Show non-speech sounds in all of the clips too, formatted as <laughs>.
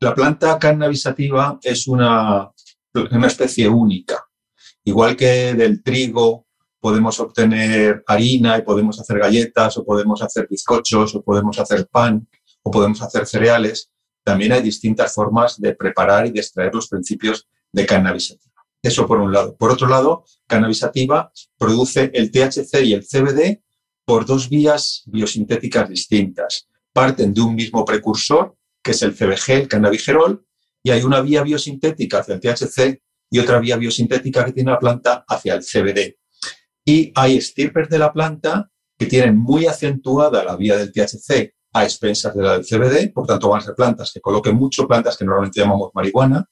La planta cannabisativa es una, una especie única. Igual que del trigo podemos obtener harina y podemos hacer galletas o podemos hacer bizcochos o podemos hacer pan o podemos hacer cereales, también hay distintas formas de preparar y de extraer los principios de cannabisativa. Eso por un lado. Por otro lado, cannabisativa produce el THC y el CBD por dos vías biosintéticas distintas. Parten de un mismo precursor, que es el CBG, el cannabigerol, y hay una vía biosintética hacia el THC y otra vía biosintética que tiene la planta hacia el CBD. Y hay estirpes de la planta que tienen muy acentuada la vía del THC a expensas de la del CBD, por tanto van a ser plantas que coloquen mucho, plantas que normalmente llamamos marihuana,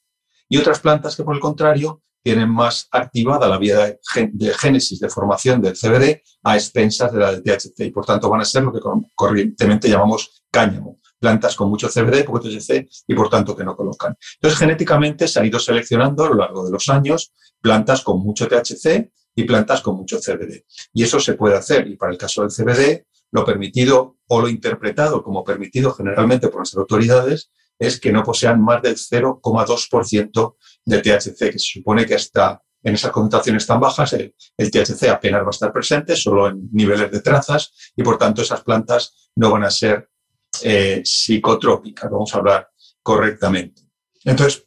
y otras plantas que por el contrario tienen más activada la vía de, génesis de formación del CBD a expensas de la del THC y por tanto van a ser lo que corrientemente llamamos cáñamo, plantas con mucho CBD, poco THC y por tanto que no colocan. Entonces genéticamente se han ido seleccionando a lo largo de los años plantas con mucho THC y plantas con mucho CBD. Y eso se puede hacer y para el caso del CBD lo permitido o lo interpretado como permitido generalmente por nuestras autoridades es que no posean más del 0,2% de THC, que se supone que está en esas concentraciones tan bajas, el, THC apenas va a estar presente, solo en niveles de trazas, y por tanto esas plantas no van a ser eh, psicotrópicas, vamos a hablar correctamente. Entonces,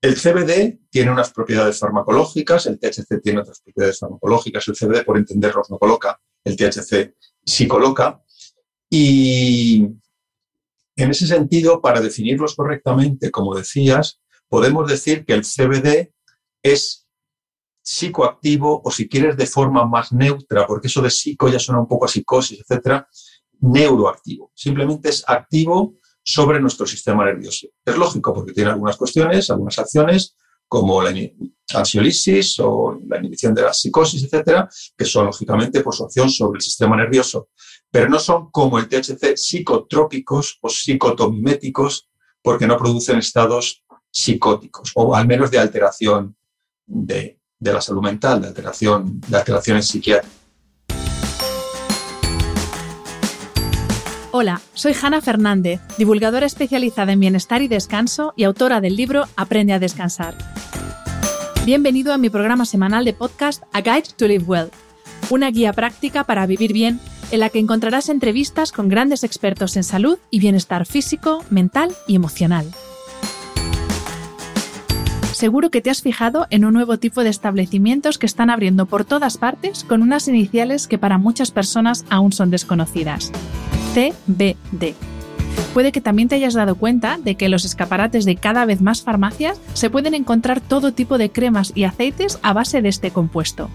el CBD tiene unas propiedades farmacológicas, el THC tiene otras propiedades farmacológicas, el CBD, por entenderlos, no coloca, el THC sí coloca, y en ese sentido, para definirlos correctamente, como decías, podemos decir que el CBD es psicoactivo o si quieres de forma más neutra, porque eso de psico ya suena un poco a psicosis, etcétera, neuroactivo. Simplemente es activo sobre nuestro sistema nervioso. Es lógico porque tiene algunas cuestiones, algunas acciones, como la ansiolisis o la inhibición de la psicosis, etcétera, que son lógicamente por su acción sobre el sistema nervioso pero no son como el THC psicotrópicos o psicotomiméticos porque no producen estados psicóticos o al menos de alteración de, la salud mental, de, alteración, de alteraciones psiquiátricas. Hola, soy Hanna Fernández, divulgadora especializada en bienestar y descanso y autora del libro Aprende a descansar. Bienvenido a mi programa semanal de podcast A Guide to Live Well, una guía práctica para vivir bien en la que encontrarás entrevistas con grandes expertos en salud y bienestar físico, mental y emocional. Seguro que te has fijado en un nuevo tipo de establecimientos que están abriendo por todas partes con unas iniciales que para muchas personas aún son desconocidas. CBD. Puede que también te hayas dado cuenta de que en los escaparates de cada vez más farmacias se pueden encontrar todo tipo de cremas y aceites a base de este compuesto.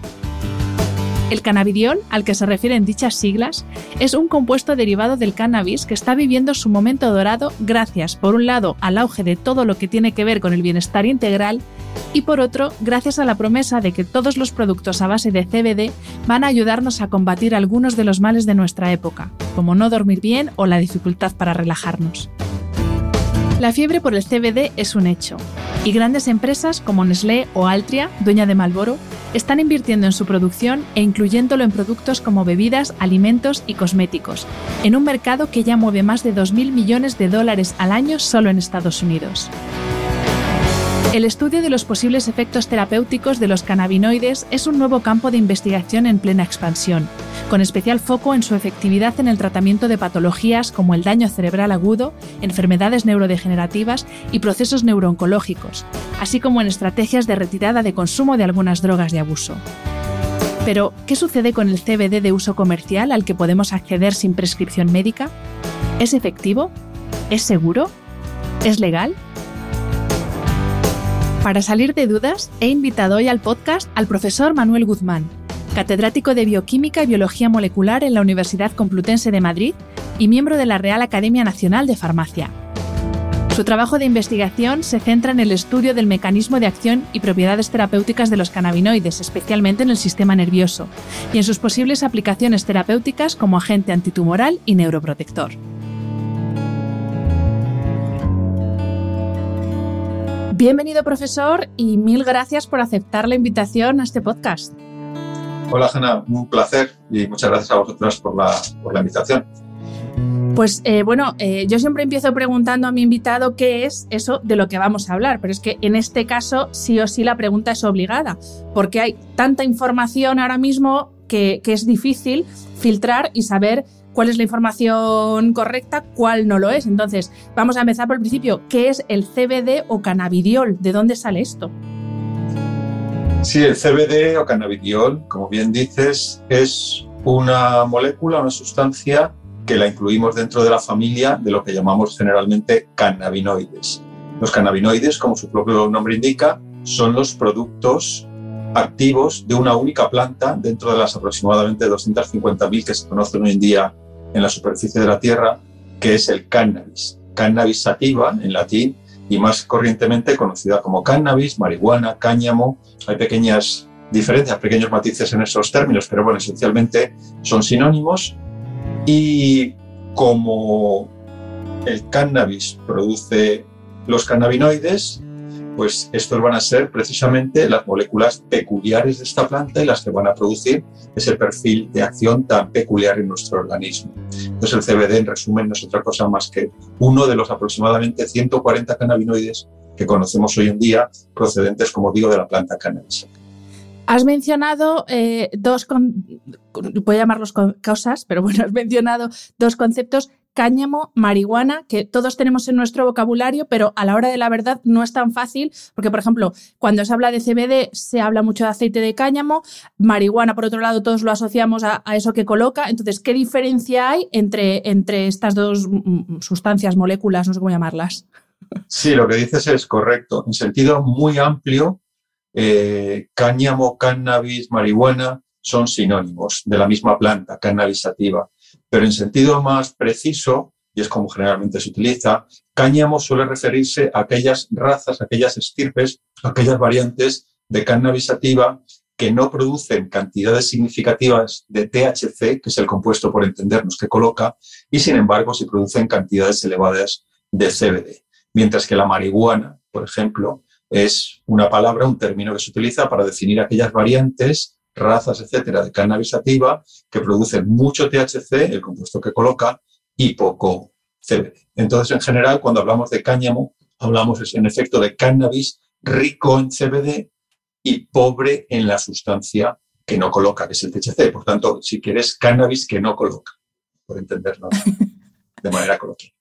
El cannabidiol, al que se refieren dichas siglas, es un compuesto derivado del cannabis que está viviendo su momento dorado gracias, por un lado, al auge de todo lo que tiene que ver con el bienestar integral y por otro, gracias a la promesa de que todos los productos a base de CBD van a ayudarnos a combatir algunos de los males de nuestra época, como no dormir bien o la dificultad para relajarnos. La fiebre por el CBD es un hecho, y grandes empresas como Nestlé o Altria, dueña de Malboro, están invirtiendo en su producción e incluyéndolo en productos como bebidas, alimentos y cosméticos, en un mercado que ya mueve más de 2.000 millones de dólares al año solo en Estados Unidos. El estudio de los posibles efectos terapéuticos de los cannabinoides es un nuevo campo de investigación en plena expansión, con especial foco en su efectividad en el tratamiento de patologías como el daño cerebral agudo, enfermedades neurodegenerativas y procesos neurooncológicos, así como en estrategias de retirada de consumo de algunas drogas de abuso. Pero, ¿qué sucede con el CBD de uso comercial al que podemos acceder sin prescripción médica? ¿Es efectivo? ¿Es seguro? ¿Es legal? Para salir de dudas, he invitado hoy al podcast al profesor Manuel Guzmán, catedrático de Bioquímica y Biología Molecular en la Universidad Complutense de Madrid, y miembro de la Real Academia Nacional de Farmacia. Su trabajo de investigación se centra en el estudio del mecanismo de acción y propiedades terapéuticas de los cannabinoides, especialmente en el sistema nervioso, y en sus posibles aplicaciones terapéuticas como agente antitumoral y neuroprotector. Bienvenido profesor y mil gracias por aceptar la invitación a este podcast. Hola Hanna, un placer y muchas gracias a vosotras por la, por la invitación. Pues eh, bueno, eh, yo siempre empiezo preguntando a mi invitado qué es eso de lo que vamos a hablar, pero es que en este caso sí o sí la pregunta es obligada, porque hay tanta información ahora mismo que, es difícil filtrar y saber cuál es la información correcta, cuál no lo es. Entonces, vamos a empezar por el principio. ¿Qué es el CBD o cannabidiol? ¿De dónde sale esto? Sí, el CBD o cannabidiol, como bien dices, es una molécula, una sustancia que la incluimos dentro de la familia de lo que llamamos generalmente cannabinoides. Los cannabinoides, como su propio nombre indica, son los productos activos de una única planta dentro de las aproximadamente 250.000 que se conocen hoy en día en la superficie de la Tierra, que es el cannabis. Cannabis sativa, en latín, y más corrientemente conocida como cannabis, marihuana, cáñamo. Hay pequeñas diferencias, pequeños matices en esos términos, pero bueno, esencialmente son sinónimos y como el cannabis produce los cannabinoides, pues estos van a ser precisamente las moléculas peculiares de esta planta y las que van a producir ese perfil de acción tan peculiar en nuestro organismo. Entonces el CBD en resumen no es otra cosa más que uno de los aproximadamente 140 cannabinoides que conocemos hoy en día procedentes, como digo, de la planta cannabis. Has mencionado eh, dos, a llamarlos causas, pero bueno, has mencionado dos conceptos, cáñamo, marihuana, que todos tenemos en nuestro vocabulario, pero a la hora de la verdad no es tan fácil, porque por ejemplo, cuando se habla de CBD se habla mucho de aceite de cáñamo, marihuana por otro lado todos lo asociamos a, eso que coloca, entonces, ¿qué diferencia hay entre, entre estas dos mm, mm, sustancias, moléculas, no sé cómo llamarlas? Sí, lo que dices es correcto. En sentido muy amplio, eh, cáñamo, cannabis, marihuana son sinónimos de la misma planta, cannabis sativa. Pero en sentido más preciso, y es como generalmente se utiliza, cáñamo suele referirse a aquellas razas, aquellas estirpes, aquellas variantes de cannabis sativa que no producen cantidades significativas de THC, que es el compuesto por entendernos que coloca, y sin embargo si producen cantidades elevadas de CBD. Mientras que la marihuana, por ejemplo, es una palabra, un término que se utiliza para definir aquellas variantes, razas, etcétera, de cannabis sativa que producen mucho THC, el compuesto que coloca, y poco CBD. Entonces, en general, cuando hablamos de cáñamo, hablamos en efecto de cannabis rico en CBD y pobre en la sustancia que no coloca, que es el THC. Por tanto, si quieres cannabis que no coloca, por entenderlo <laughs> de manera coloquial.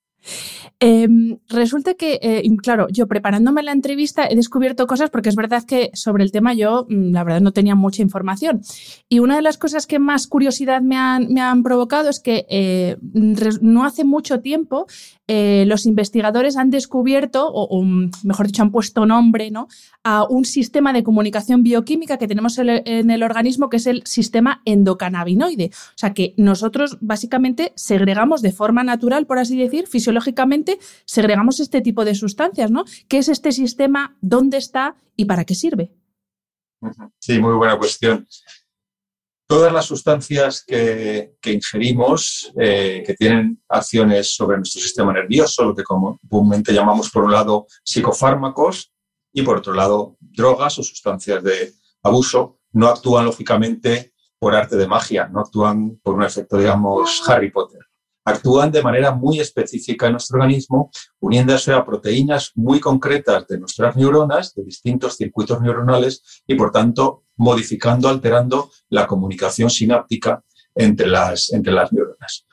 Em, resulta que, eh, claro, yo preparándome la entrevista he descubierto cosas porque es verdad que sobre el tema yo, mm, la verdad, no tenía mucha información. Y una de las cosas que más curiosidad me han, me han provocado es que eh, no hace mucho tiempo eh, los investigadores han descubierto, o, mejor dicho, han puesto nombre ¿no? a un sistema de comunicación bioquímica que tenemos en el, organismo, que es el sistema endocannabinoide. O sea que nosotros básicamente segregamos de forma natural, por así decir, fisiológicamente, segregamos este tipo de sustancias. ¿no? ¿Qué es este sistema? ¿Dónde está? ¿Y para qué sirve? Sí, muy buena cuestión. Todas las sustancias que, ingerimos eh, que tienen acciones sobre nuestro sistema nervioso, lo que comúnmente llamamos por un lado psicofármacos y por otro lado drogas o sustancias de abuso, no actúan lógicamente por arte de magia, no actúan por un efecto, digamos, Harry Potter actúan de manera muy específica en nuestro organismo, uniéndose a proteínas muy concretas de nuestras neuronas, de distintos circuitos neuronales, y por tanto modificando, alterando la comunicación sináptica entre las, entre las neuronas.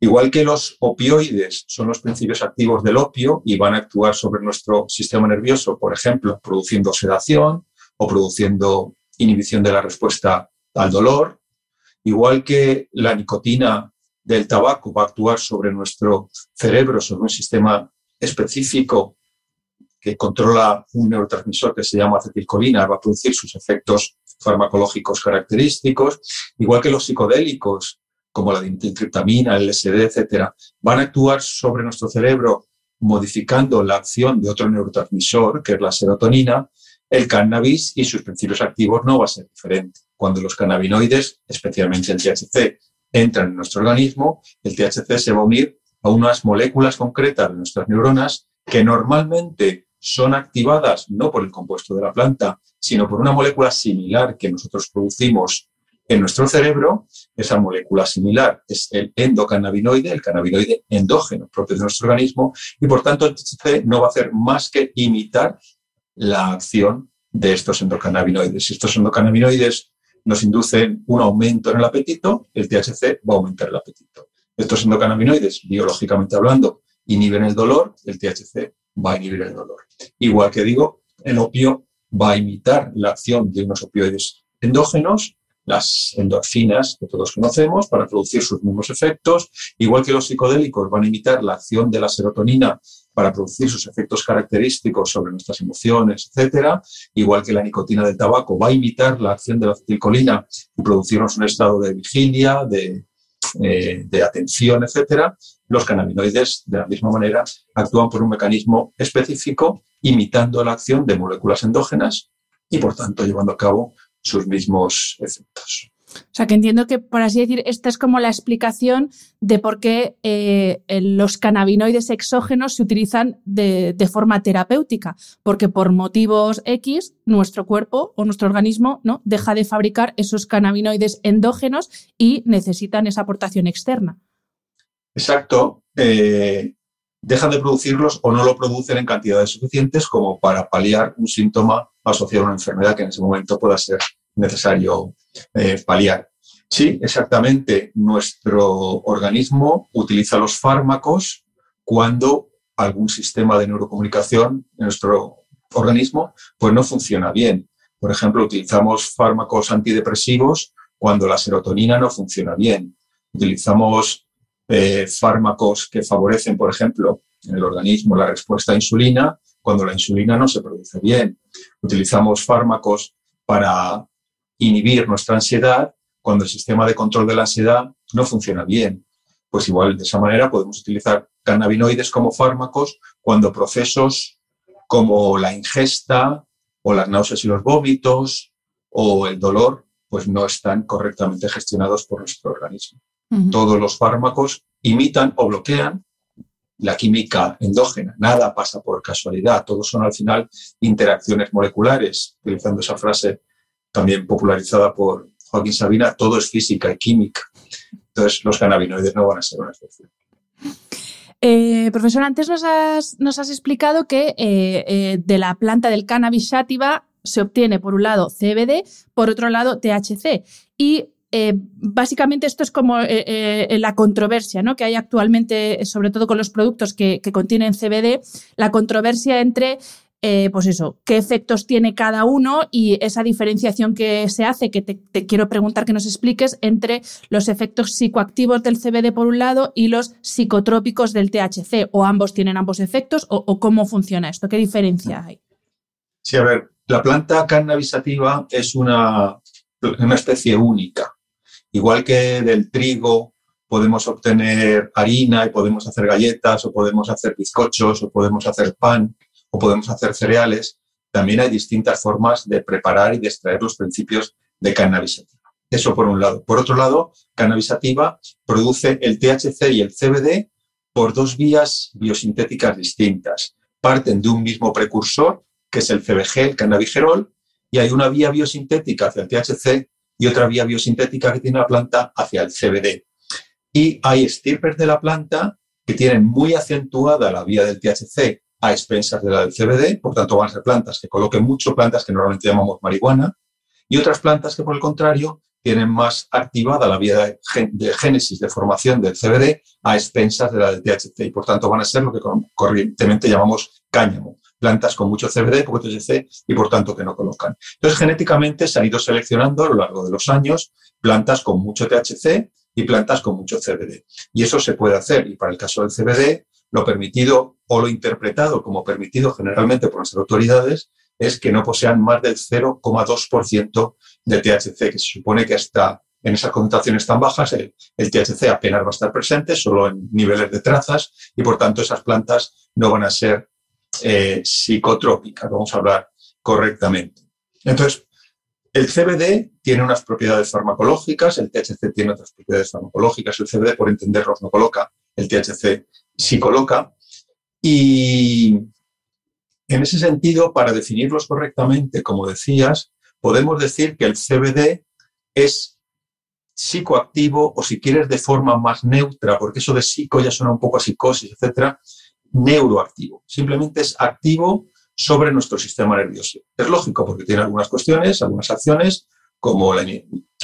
Igual que los opioides son los principios activos del opio y van a actuar sobre nuestro sistema nervioso, por ejemplo, produciendo sedación o produciendo inhibición de la respuesta al dolor, igual que la nicotina del tabaco va a actuar sobre nuestro cerebro, sobre un sistema específico que controla un neurotransmisor que se llama acetilcolina, va a producir sus efectos farmacológicos característicos, igual que los psicodélicos como la dimethiltriptamina, el LSD, etcétera, van a actuar sobre nuestro cerebro modificando la acción de otro neurotransmisor, que es la serotonina, el cannabis y sus principios activos no va a ser diferente. Cuando los cannabinoides, especialmente el THC, entran en nuestro organismo, el THC se va a unir a unas moléculas concretas de nuestras neuronas que normalmente son activadas no por el compuesto de la planta, sino por una molécula similar que nosotros producimos en nuestro cerebro. Esa molécula similar es el endocannabinoide, el cannabinoide endógeno propio de nuestro organismo, y por tanto el THC no va a hacer más que imitar la acción de estos endocannabinoides. Si estos endocannabinoides nos inducen un aumento en el apetito, el THC va a aumentar el apetito. Estos endocannabinoides, biológicamente hablando, inhiben el dolor, el THC va a inhibir el dolor. Igual que digo, el opio va a imitar la acción de unos opioides endógenos, las endorfinas que todos conocemos, para producir sus mismos efectos, igual que los psicodélicos van a imitar la acción de la serotonina para producir sus efectos característicos sobre nuestras emociones, etcétera, igual que la nicotina del tabaco va a imitar la acción de la acetilcolina y producirnos un estado de vigilia, de, eh, de atención, etcétera, los cannabinoides, de la misma manera, actúan por un mecanismo específico, imitando la acción de moléculas endógenas y, por tanto, llevando a cabo sus mismos efectos. O sea, que entiendo que, por así decir, esta es como la explicación de por qué eh, los cannabinoides exógenos se utilizan de, forma terapéutica, porque por motivos X, nuestro cuerpo o nuestro organismo ¿no? deja de fabricar esos cannabinoides endógenos y necesitan esa aportación externa. Exacto. Eh, dejan de producirlos o no lo producen en cantidades suficientes como para paliar un síntoma asociado a una enfermedad que en ese momento pueda ser necesario eh, paliar. Sí, exactamente. Nuestro organismo utiliza los fármacos cuando algún sistema de neurocomunicación en nuestro organismo pues no funciona bien. Por ejemplo, utilizamos fármacos antidepresivos cuando la serotonina no funciona bien. Utilizamos eh, fármacos que favorecen, por ejemplo, en el organismo la respuesta a insulina cuando la insulina no se produce bien. Utilizamos fármacos para inhibir nuestra ansiedad cuando el sistema de control de la ansiedad no funciona bien. Pues igual de esa manera podemos utilizar cannabinoides como fármacos cuando procesos como la ingesta o las náuseas y los vómitos o el dolor pues no están correctamente gestionados por nuestro organismo. Todos los fármacos imitan o bloquean la química endógena. Nada pasa por casualidad. Todos son al final interacciones moleculares, utilizando esa frase también popularizada por Joaquín Sabina, todo es física y química. Entonces, los cannabinoides no van a ser una excepción. Eh, profesor, antes nos has, explicado que eh, eh, de la planta del cannabis sativa se obtiene, por un lado, CBD, por otro lado, THC. Y básicamente esto es como la controversia ¿no? que hay actualmente, sobre todo con los productos que, que contienen CBD, la controversia entre eh, pues eso, qué efectos tiene cada uno y esa diferenciación que se hace, que te, quiero preguntar que nos expliques, entre los efectos psicoactivos del CBD por un lado y los psicotrópicos del THC, o ambos tienen ambos efectos, o, cómo funciona esto, qué diferencia hay. Sí, a ver, la planta cannabisativa es una, una especie única. Igual que del trigo podemos obtener harina y podemos hacer galletas o podemos hacer bizcochos o podemos hacer pan, o podemos hacer cereales, también hay distintas formas de preparar y de extraer los principios de cannabisativa. Eso por un lado. Por otro lado, cannabisativa produce el THC y el CBD por dos vías biosintéticas distintas. Parten de un mismo precursor, que es el CBG, el cannabigerol, y hay una vía biosintética hacia el THC y otra vía biosintética que tiene la planta hacia el CBD. Y hay estirpes de la planta que tienen muy acentuada la vía del THC a expensas de la del CBD, por tanto van a ser plantas que coloquen mucho, plantas que normalmente llamamos marihuana, y otras plantas que por el contrario tienen más activada la vía de, génesis, de formación del CBD a expensas de la del THC, y por tanto van a ser lo que corrientemente llamamos cáñamo, plantas con mucho CBD, poco THC y por tanto que no colocan. Entonces, genéticamente se han ido seleccionando a lo largo de los años plantas con mucho THC y plantas con mucho CBD. Y eso se puede hacer. Y para el caso del CBD, lo permitido o lo interpretado como permitido generalmente por las autoridades es que no posean más del 0,2% de THC, que se supone que hasta en esas concentraciones tan bajas, el, THC apenas va a estar presente, solo en niveles de trazas, y por tanto esas plantas no van a ser eh, psicotrópicas, vamos a hablar correctamente. Entonces, el CBD tiene unas propiedades farmacológicas, el THC tiene otras propiedades farmacológicas, el CBD, por entenderlos, no coloca, el THC sí coloca. Y en ese sentido, para definirlos correctamente, como decías, podemos decir que el CBD es psicoactivo o si quieres de forma más neutra, porque eso de psico ya suena un poco a psicosis, etcétera, neuroactivo. Simplemente es activo sobre nuestro sistema nervioso. Es lógico porque tiene algunas cuestiones, algunas acciones, como la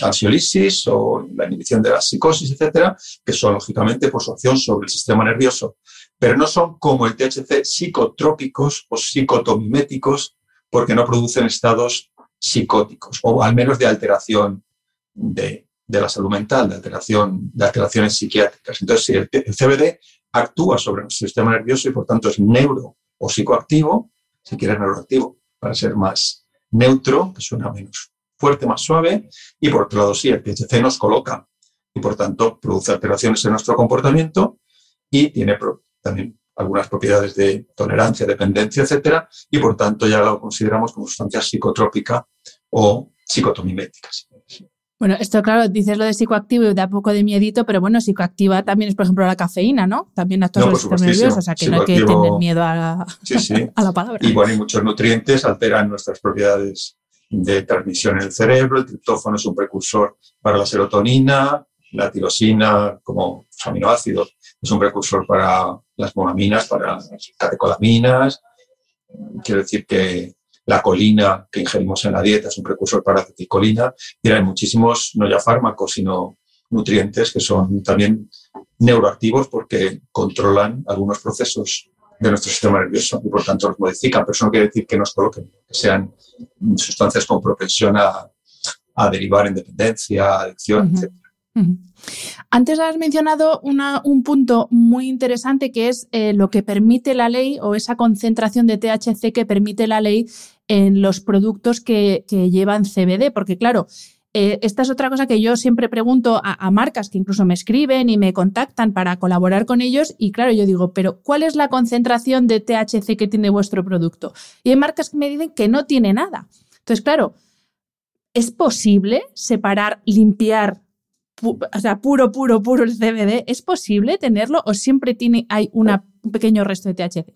ansiolisis o la inhibición de la psicosis, etcétera, que son lógicamente por su acción sobre el sistema nervioso, pero no son como el THC psicotrópicos o psicotomiméticos porque no producen estados psicóticos o al menos de alteración de, la salud mental, de, alteración, de alteraciones psiquiátricas. Entonces, si el, el CBD actúa sobre nuestro sistema nervioso y por tanto es neuro o psicoactivo, si quieres neuroactivo, para ser más neutro, que suena menos fuerte, más suave, y por otro lado sí, el THC nos coloca y por tanto produce alteraciones en nuestro comportamiento y tiene también algunas propiedades de tolerancia, dependencia, etcétera, y por tanto ya lo consideramos como sustancia psicotrópica o psicotomimética. Bueno, esto claro, dices lo de psicoactivo y da poco de miedito, pero bueno, psicoactiva también es, por ejemplo, la cafeína, ¿no? También actúa sobre el nervioso, o sea que no hay que tener miedo a la, <laughs> a la palabra. Y bueno, hay muchos nutrientes alteran nuestras propiedades de transmisión en el cerebro. El triptófano es un precursor para la serotonina, la tirosina como aminoácidos es un precursor para las monaminas, para las catecolaminas. Quiero decir que la colina que ingerimos en la dieta es un precursor para aceticolina. Y hay muchísimos, no ya fármacos, sino nutrientes que son también neuroactivos porque controlan algunos procesos de nuestro sistema nervioso y por tanto los modifican. Pero eso no quiere decir que nos coloquen, que sean sustancias con propensión a, derivar en dependencia, adicción, etc. Antes has mencionado un punto muy interesante que es eh, lo que permite la ley o esa concentración de THC que permite la ley en los productos que, llevan CBD, porque claro, eh, esta es otra cosa que yo siempre pregunto a, marcas que incluso me escriben y me contactan para colaborar con ellos y claro, yo digo, pero ¿cuál es la concentración de THC que tiene vuestro producto? Y hay marcas que me dicen que no tiene nada. Entonces, claro, ¿es posible separar, limpiar o sea, puro, puro, puro el CBD, ¿es posible tenerlo o siempre tiene, hay un pequeño resto de THC?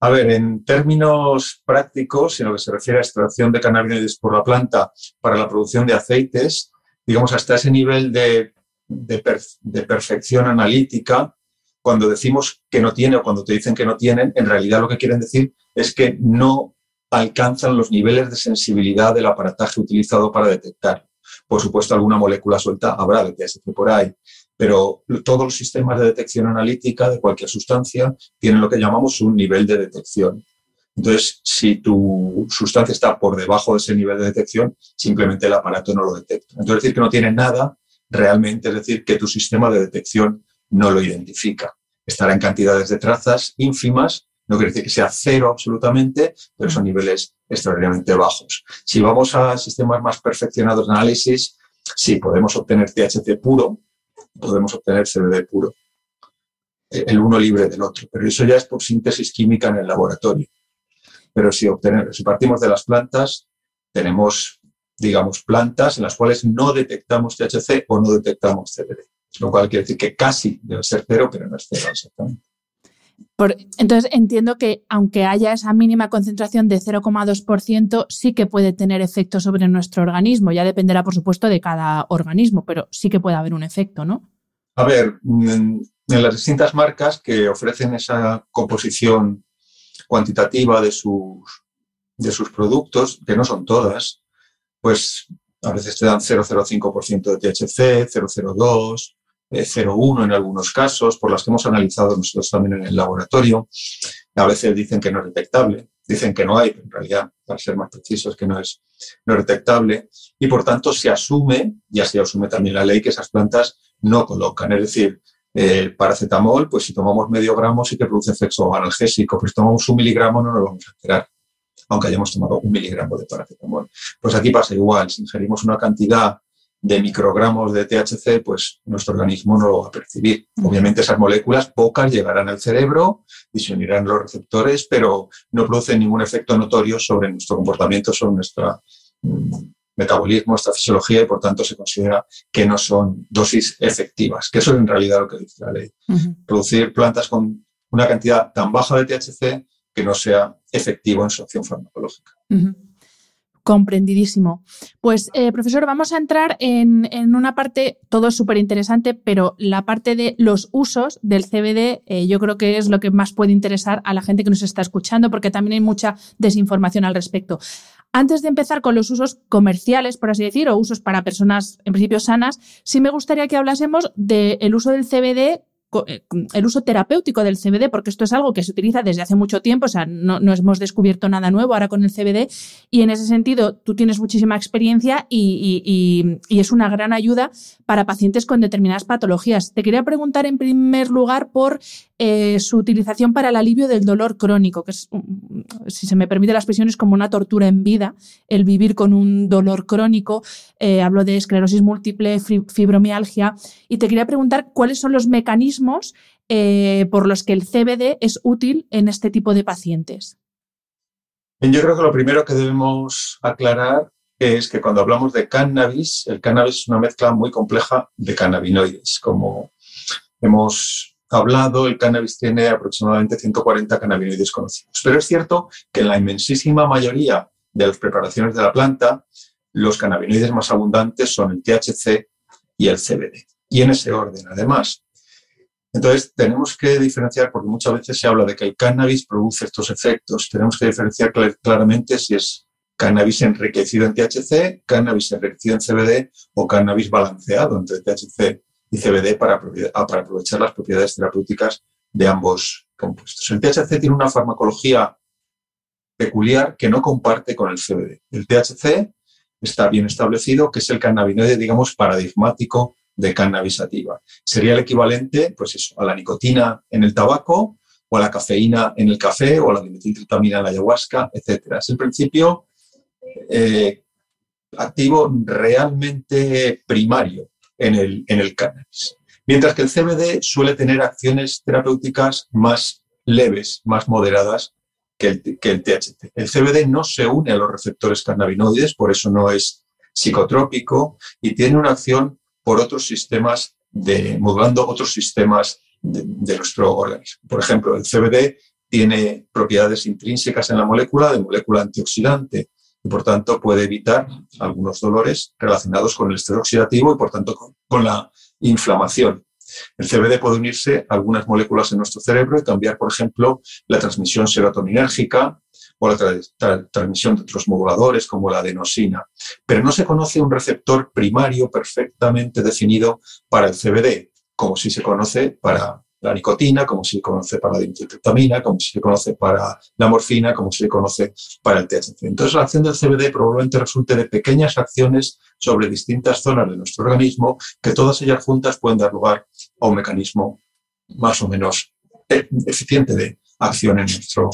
A ver, en términos prácticos, en lo que se refiere a extracción de cannabinoides por la planta para la producción de aceites, digamos, hasta ese nivel de, de perfección analítica, cuando decimos que no tiene o cuando te dicen que no tienen, en realidad lo que quieren decir es que no alcanzan los niveles de sensibilidad del aparataje utilizado para detectar. Por supuesto, alguna molécula suelta habrá de TSC por ahí, pero todos los sistemas de detección analítica de cualquier sustancia tienen lo que llamamos un nivel de detección. Entonces, si tu sustancia está por debajo de ese nivel de detección, simplemente el aparato no lo detecta. Entonces, decir que no tiene nada realmente es decir que tu sistema de detección no lo identifica. Estará en cantidades de trazas ínfimas, no quiere decir que sea cero absolutamente, pero son niveles extraordinariamente bajos. Si vamos a sistemas más perfeccionados de análisis, sí, podemos obtener THC puro, podemos obtener CBD puro, eh, el uno libre del otro, pero eso ya es por síntesis química en el laboratorio. Pero si, obtener, si partimos de las plantas, tenemos, digamos, plantas en las cuales no detectamos THC o no detectamos CBD, lo cual quiere decir que casi debe ser cero, pero no es cero exactamente entonces entiendo que aunque haya esa mínima concentración de 0,2%, sí que puede tener efecto sobre nuestro organismo. Ya dependerá, por supuesto, de cada organismo, pero sí que puede haber un efecto, ¿no? A ver, en, las distintas marcas que ofrecen esa composición cuantitativa de sus, de sus productos, que no son todas, pues a veces te dan 0,05% de THC, 0,02, 0,1 en algunos casos, por las que hemos analizado nosotros también en el laboratorio. A veces dicen que no es detectable, dicen que no hay, pero en realidad, para ser más precisos, que no es, no detectable. Y por tanto se asume, y así asume también la ley, que esas plantas no colocan. Es decir, el paracetamol, pues si tomamos medio gramo sí que produce efecto analgésico, pero si tomamos un miligramo no nos vamos a enterar, aunque hayamos tomado un miligramo de paracetamol. Pues aquí pasa igual, si ingerimos una cantidad de microgramos de THC, pues nuestro organismo no lo va a percibir. Obviamente esas moléculas, pocas, llegarán al cerebro y se unirán los receptores, pero no producen ningún efecto notorio sobre nuestro comportamiento, sobre nuestro mm, metabolismo, nuestra fisiología y por tanto se considera que no son dosis efectivas, que eso es en realidad lo que dice la ley. Producir plantas con una cantidad tan baja de THC que no sea efectivo en su acción farmacológica. Comprendidísimo. Pues, eh, profesor, vamos a entrar en, una parte, todo es súper interesante, pero la parte de los usos del CBD eh, yo creo que es lo que más puede interesar a la gente que nos está escuchando, porque también hay mucha desinformación al respecto. Antes de empezar con los usos comerciales, por así decir, o usos para personas en principio sanas, sí me gustaría que hablásemos del uso del CBD el uso terapéutico del CBD, porque esto es algo que se utiliza desde hace mucho tiempo, o sea, no, hemos descubierto nada nuevo ahora con el CBD, y en ese sentido tú tienes muchísima experiencia y, es una gran ayuda para pacientes con determinadas patologías. Te quería preguntar en primer lugar por eh, su utilización para el alivio del dolor crónico, que es, si se me permite la expresión, es como una tortura en vida, el vivir con un dolor crónico. Eh, hablo de esclerosis múltiple, fibromialgia, y te quería preguntar cuáles son los mecanismos eh, por los que el CBD es útil en este tipo de pacientes? Yo creo que lo primero que debemos aclarar es que cuando hablamos de cannabis, el cannabis es una mezcla muy compleja de cannabinoides. Como hemos hablado, el cannabis tiene aproximadamente 140 cannabinoides conocidos. Pero es cierto que en la inmensísima mayoría de las preparaciones de la planta, los cannabinoides más abundantes son el THC y el CBD. Y en ese orden, además. Entonces, tenemos que diferenciar, porque muchas veces se habla de que el cannabis produce estos efectos. Tenemos que diferenciar claramente si es cannabis enriquecido en THC, cannabis enriquecido en CBD o cannabis balanceado entre THC y CBD ah, para, aprovechar las propiedades terapéuticas de ambos compuestos. El THC tiene una farmacología peculiar que no comparte con el CBD. El THC está bien establecido que es el cannabinoide, digamos, paradigmático de cannabis sativa. Sería el equivalente, pues a la nicotina en el tabaco o a la cafeína en el café o a la dimetiltretamina en la ayahuasca, etc. Es el principio eh, activo realmente primario en el, en el cannabis. Mientras que el CBD suele tener acciones terapéuticas más leves, más moderadas que el, que el THC. El CBD no se une a los receptores cannabinoides, por eso no es psicotrópico y tiene una acción por otros sistemas, de, modulando otros sistemas de, nuestro organismo. Por ejemplo, el CBD tiene propiedades intrínsecas en la molécula de molécula antioxidante y por tanto puede evitar algunos dolores relacionados con el estrés oxidativo y por tanto con, la inflamación. El CBD puede unirse a algunas moléculas en nuestro cerebro y cambiar, por ejemplo, la transmisión serotoninérgica o la transmisión de otros moduladores como la adenosina. Pero no se conoce un receptor primario perfectamente definido para el CBD, como si se conoce para la nicotina, como se conoce para la dimetiltryptamina, como se conoce para la morfina, como se conoce para el THC. Entonces, la acción del CBD probablemente resulte de pequeñas acciones sobre distintas zonas de nuestro organismo, que todas ellas juntas pueden dar lugar a un mecanismo más o menos eh, eficiente de, acción en nuestro,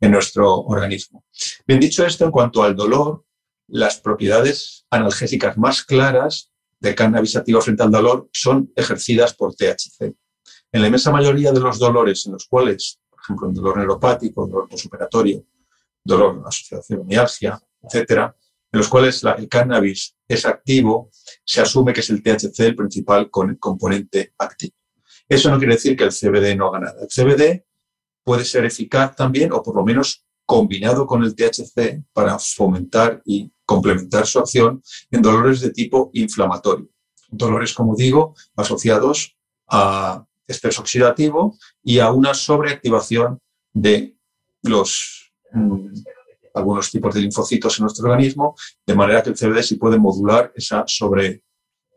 en nuestro organismo. Bien dicho esto, en cuanto al dolor, las propiedades analgésicas más claras de cannabis activo frente al dolor son ejercidas por THC. En la inmensa mayoría de los dolores en los cuales, por ejemplo, el dolor neuropático, dolor postoperatorio, dolor asociado a fibromialgia, etcétera, en los cuales el cannabis es activo, se asume que es el THC el principal componente activo. Eso no quiere decir que el CBD no haga nada. El CBD puede ser eficaz también, o por lo menos combinado con el THC para fomentar y complementar su acción en dolores de tipo inflamatorio. Dolores, como digo, asociados a estrés oxidativo y a una sobreactivación de los mm, algunos tipos de linfocitos en nuestro organismo, de manera que el CBD sí puede modular esa sobre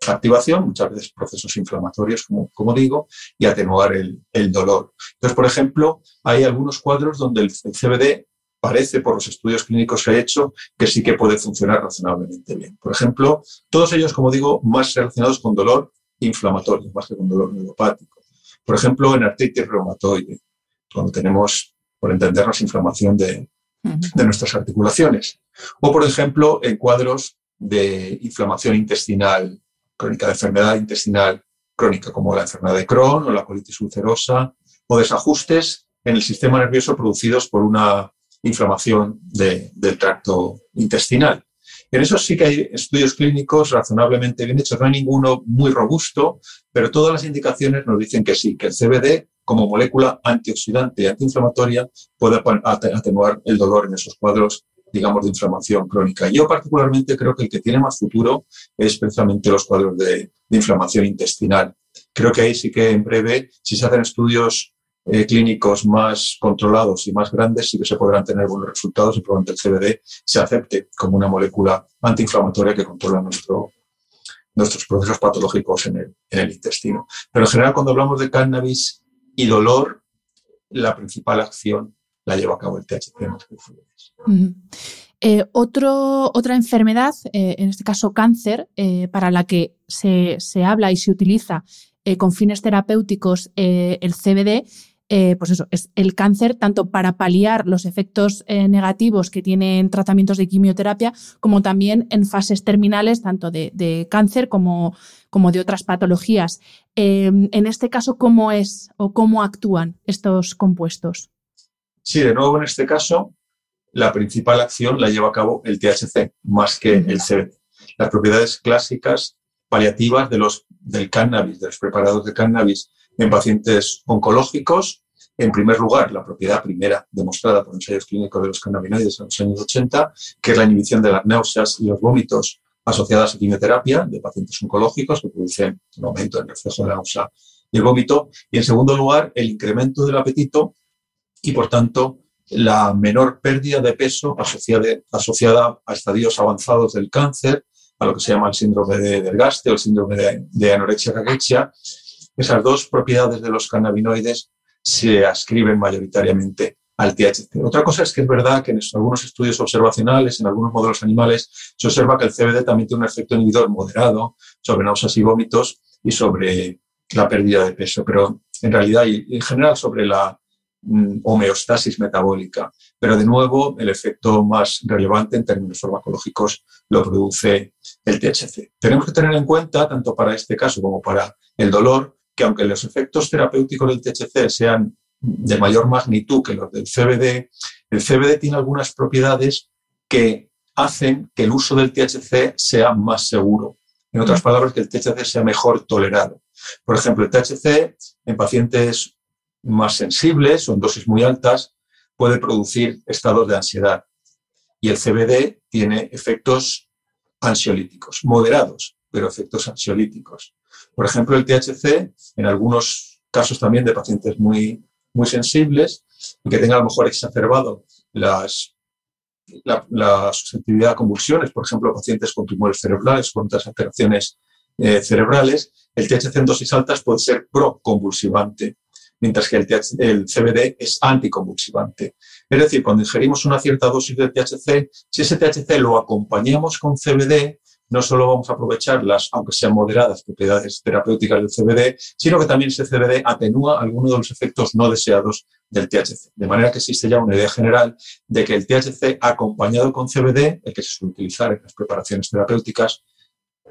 activación, muchas veces procesos inflamatorios, como, como digo, y atenuar el, el, dolor. Entonces, por ejemplo, hay algunos cuadros donde el, CBD parece, por los estudios clínicos que he hecho, que sí que puede funcionar razonablemente bien. Por ejemplo, todos ellos, como digo, más relacionados con dolor inflamatorio, más que con dolor neuropático. Por ejemplo, en artritis reumatoide, cuando tenemos, por entendernos, inflamación de, de nuestras articulaciones. O, por ejemplo, en cuadros de inflamación intestinal crónica de enfermedad intestinal crónica, como la enfermedad de Crohn o la colitis ulcerosa, o desajustes en el sistema nervioso producidos por una inflamación del tracto intestinal. En eso sí que hay estudios clínicos razonablemente bien hechos. No hay ninguno muy robusto, pero todas las indicaciones nos dicen que sí, que el CBD como molécula antioxidante y antiinflamatoria puede atenuar el dolor en esos cuadros, digamos, de inflamación crónica. Yo particularmente creo que el que tiene más futuro es precisamente los cuadros de, de inflamación intestinal. Creo que ahí sí que en breve, si se hacen estudios eh, clínicos más controlados y más grandes, sí que se podrán tener buenos resultados y probablemente el CBD se acepte como una molécula antiinflamatoria que controla nuestro, nuestros procesos patológicos en el, en el intestino. Pero en general, cuando hablamos de cannabis y dolor, la principal acción la lleva a cabo el THC eh, otro, otra enfermedad, eh, en este caso cáncer, para la que se, se, habla y se utiliza con fines terapéuticos el CBD, eh, pues eso, es el cáncer tanto para paliar los efectos eh, negativos que tienen tratamientos de quimioterapia, como también en fases terminales, tanto de, cáncer como, como, de otras patologías. Em, en este caso, ¿cómo es o cómo actúan estos compuestos? Sí, de nuevo en este caso, la principal acción la lleva a cabo el THC más que el CBD. Las propiedades clásicas paliativas de los, del cannabis, de los preparados de cannabis en pacientes oncológicos. En primer lugar, la propiedad primera demostrada por ensayos clínicos de los cannabinoides en los años 80, que es la inhibición de las náuseas y los vómitos asociadas a quimioterapia de pacientes oncológicos que producen un aumento en el reflejo de la náusea y el vómito. Y en segundo lugar, el incremento del apetito y, por tanto, la menor pérdida de peso asociada, asociada a estadios avanzados del cáncer, a lo que se llama el síndrome de, del gaste o el síndrome de, de anorexia cachexia, esas dos propiedades de los cannabinoides se ascriben mayoritariamente al THC. Otra cosa es que es verdad que en algunos estudios observacionales, en algunos modelos animales, se observa que el CBD también tiene un efecto inhibidor moderado sobre náuseas y vómitos y sobre la pérdida de peso, pero en realidad y en general sobre la mm, homeostasis metabólica. Pero de nuevo, el efecto más relevante en términos farmacológicos lo produce el THC. Tenemos que tener en cuenta, tanto para este caso como para el dolor, que aunque los efectos terapéuticos del THC sean de mayor magnitud que los del CBD, el CBD tiene algunas propiedades que hacen que el uso del THC sea más seguro. En otras palabras, que el THC sea mejor tolerado. Por ejemplo, el THC en pacientes más sensibles o en dosis muy altas puede producir estados de ansiedad. Y el CBD tiene efectos ansiolíticos, moderados, pero efectos ansiolíticos. Por ejemplo, el THC, en algunos casos también de pacientes muy, muy sensibles y que tengan a lo mejor exacerbado las, la, susceptibilidad a convulsiones, por ejemplo, pacientes con tumores cerebrales, con otras alteraciones eh, cerebrales, el THC en dosis altas puede ser proconvulsivante, mientras que el, el, CBD es anticonvulsivante. Es decir, cuando ingerimos una cierta dosis de THC, si ese THC lo acompañamos con CBD, no solo vamos a aprovechar las, aunque sean moderadas, propiedades terapéuticas del CBD, sino que también ese CBD atenúa algunos de los efectos no deseados del THC. De manera que existe ya una idea general de que el THC acompañado con CBD, el que se suele utilizar en las preparaciones terapéuticas,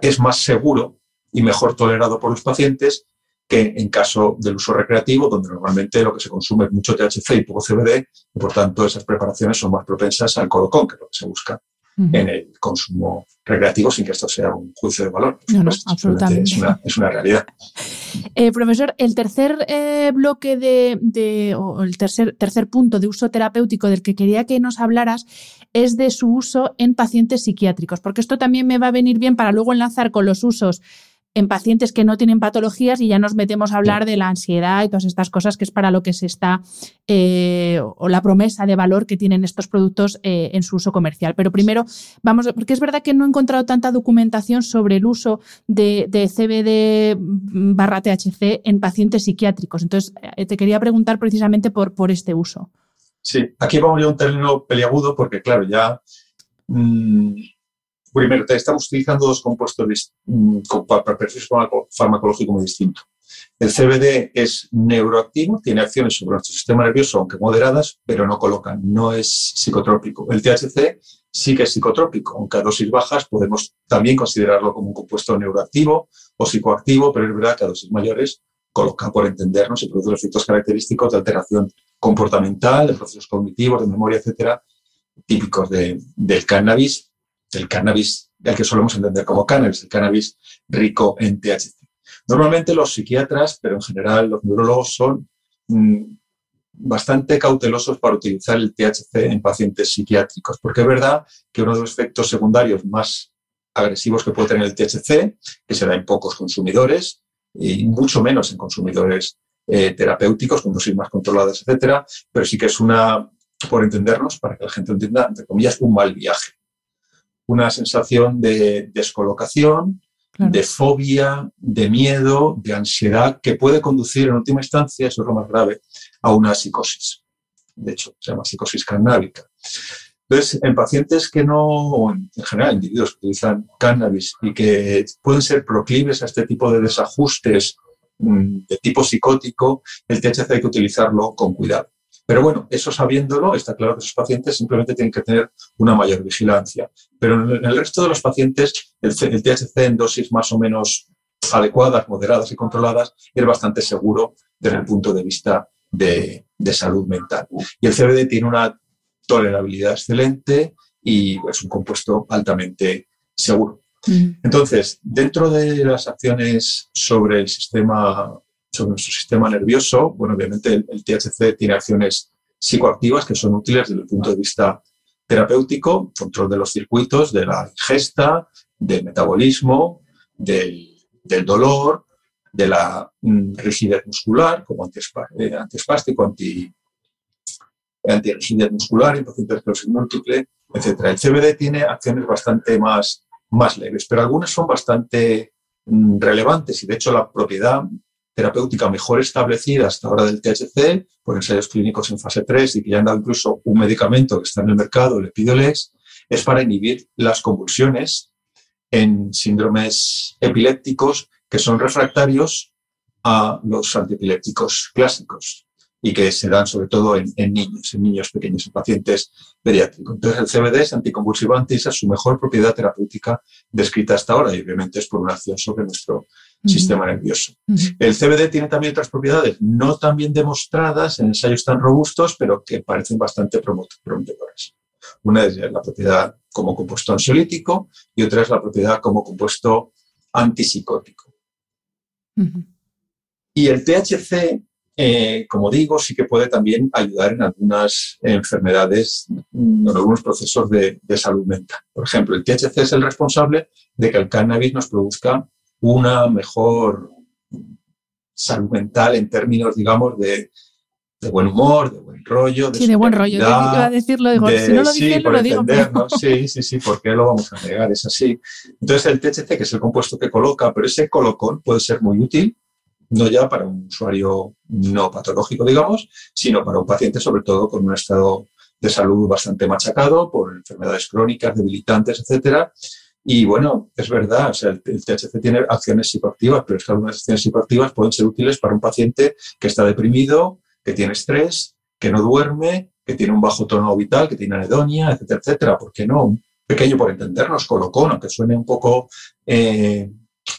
es más seguro y mejor tolerado por los pacientes que en caso del uso recreativo, donde normalmente lo que se consume es mucho THC y poco CBD, y por tanto esas preparaciones son más propensas al colocón, que es lo que se busca en el consumo recreativo sin que esto sea un juicio de valor. No, no, absolutamente. Es una, realidad. Eh, profesor, el tercer eh, bloque de, o el tercer, tercer punto de uso terapéutico del que quería que nos hablaras es de su uso en pacientes psiquiátricos, porque esto también me va a venir bien para luego enlazar con los usos en pacientes que no tienen patologías y ya nos metemos a hablar de la ansiedad y todas estas cosas que es para lo que se está eh, o la promesa de valor que tienen estos productos eh, en su uso comercial. Pero primero vamos, porque es verdad que no he encontrado tanta documentación sobre el uso de, CBD barra THC en pacientes psiquiátricos. Entonces eh, te quería preguntar precisamente por, por este uso. Sí, aquí vamos a un término peliagudo porque claro, ya... Mm, Primero, estamos utilizando dos compuestos mm, para perfil farmacológico distinto. El CBD es neuroactivo, tiene acciones sobre nuestro sistema nervioso, aunque moderadas, pero no colocan, no es psicotrópico. El THC sí que es psicotrópico, aunque a dosis bajas podemos también considerarlo como un compuesto neuroactivo o psicoactivo, pero es verdad que a dosis mayores coloca, por entendernos, y produce los efectos característicos de alteración comportamental, de procesos cognitivos, de memoria, etcétera, típicos del cannabis, del cannabis del que solemos entender como cannabis, el cannabis rico en THC. Normalmente los psiquiatras, pero en general los neurólogos son mm, bastante cautelosos para utilizar el THC en pacientes psiquiátricos, porque es verdad que uno de los efectos secundarios más agresivos que puede tener el THC, que se da en pocos consumidores y mucho menos en consumidores eh, terapéuticos con dosis más controladas, etcétera, pero sí que es una, por entendernos, para que la gente entienda, entre comillas, un mal viaje. Una sensación de descolocación, de fobia, de miedo, de ansiedad, que puede conducir en última instancia, eso es lo más grave, a una psicosis. De hecho, se llama psicosis cannábica. Entonces, en pacientes que no, en general, individuos que utilizan cannabis y que pueden ser proclives a este tipo de desajustes mm, de tipo psicótico, el THC hay que utilizarlo con cuidado. Pero bueno, eso sabiéndolo, está claro que esos pacientes simplemente tienen que tener una mayor vigilancia. Pero en el resto de los pacientes, el, THC en dosis más o menos adecuadas, moderadas y controladas es bastante seguro desde el punto de vista de, salud mental. Y el CBD tiene una tolerabilidad excelente y es un compuesto altamente seguro. Entonces, dentro de las acciones sobre el sistema sobre nuestro sistema nervioso, bueno, obviamente el, THC tiene acciones psicoactivas que son útiles desde el punto de vista terapéutico, control de los circuitos, de la ingesta, del metabolismo, del, dolor, de la mm, rigidez muscular, como eh, antiespástico, anti, antirrigidez muscular, esclerosis múltiple, etc. El CBD tiene acciones bastante más, más leves, pero algunas son bastante mm, relevantes y de hecho la propiedad terapéutica mejor establecida hasta ahora del THC, por ensayos clínicos en fase 3 y que ya han dado incluso un medicamento que está en el mercado, el Epidolex, es para inhibir las convulsiones en síndromes epilépticos que son refractarios a los antiepilépticos clásicos y que se dan sobre todo en, niños, en niños pequeños, en pacientes pediátricos. Entonces, el CBD es anticonvulsivante y esa es su mejor propiedad terapéutica descrita hasta ahora y obviamente es por una acción sobre nuestro sistema nervioso. El CBD tiene también otras propiedades no tan bien demostradas en ensayos tan robustos, pero que parecen bastante prometedoras. Una es la propiedad como compuesto ansiolítico y otra es la propiedad como compuesto antipsicótico. Y el THC, eh, como digo, sí que puede también ayudar en algunas enfermedades, en algunos procesos de, de salud mental. Por ejemplo, el THC es el responsable de que el cannabis nos produzca una mejor salud mental en términos, digamos, de, buen humor, de buen rollo. De sí, de buen rollo. Iba a decirlo, digo, si no lo sí, lo digo. <laughs> Sí, sí, sí, ¿por qué lo vamos a negar? Es así. Entonces, el THC, que es el compuesto que coloca, pero ese colocón puede ser muy útil, no ya para un usuario no patológico, digamos, sino para un paciente, sobre todo con un estado de salud bastante machacado por enfermedades crónicas, debilitantes, etcétera, y bueno, es verdad, o sea, el, THC tiene acciones psicoactivas, pero es que algunas acciones psicoactivas pueden ser útiles para un paciente que está deprimido, que tiene estrés, que no duerme, que tiene un bajo tono vital, que tiene anedonia, etcétera, etcétera. ¿Por qué no? Pequeño por entendernos, colocón, aunque suene un poco eh,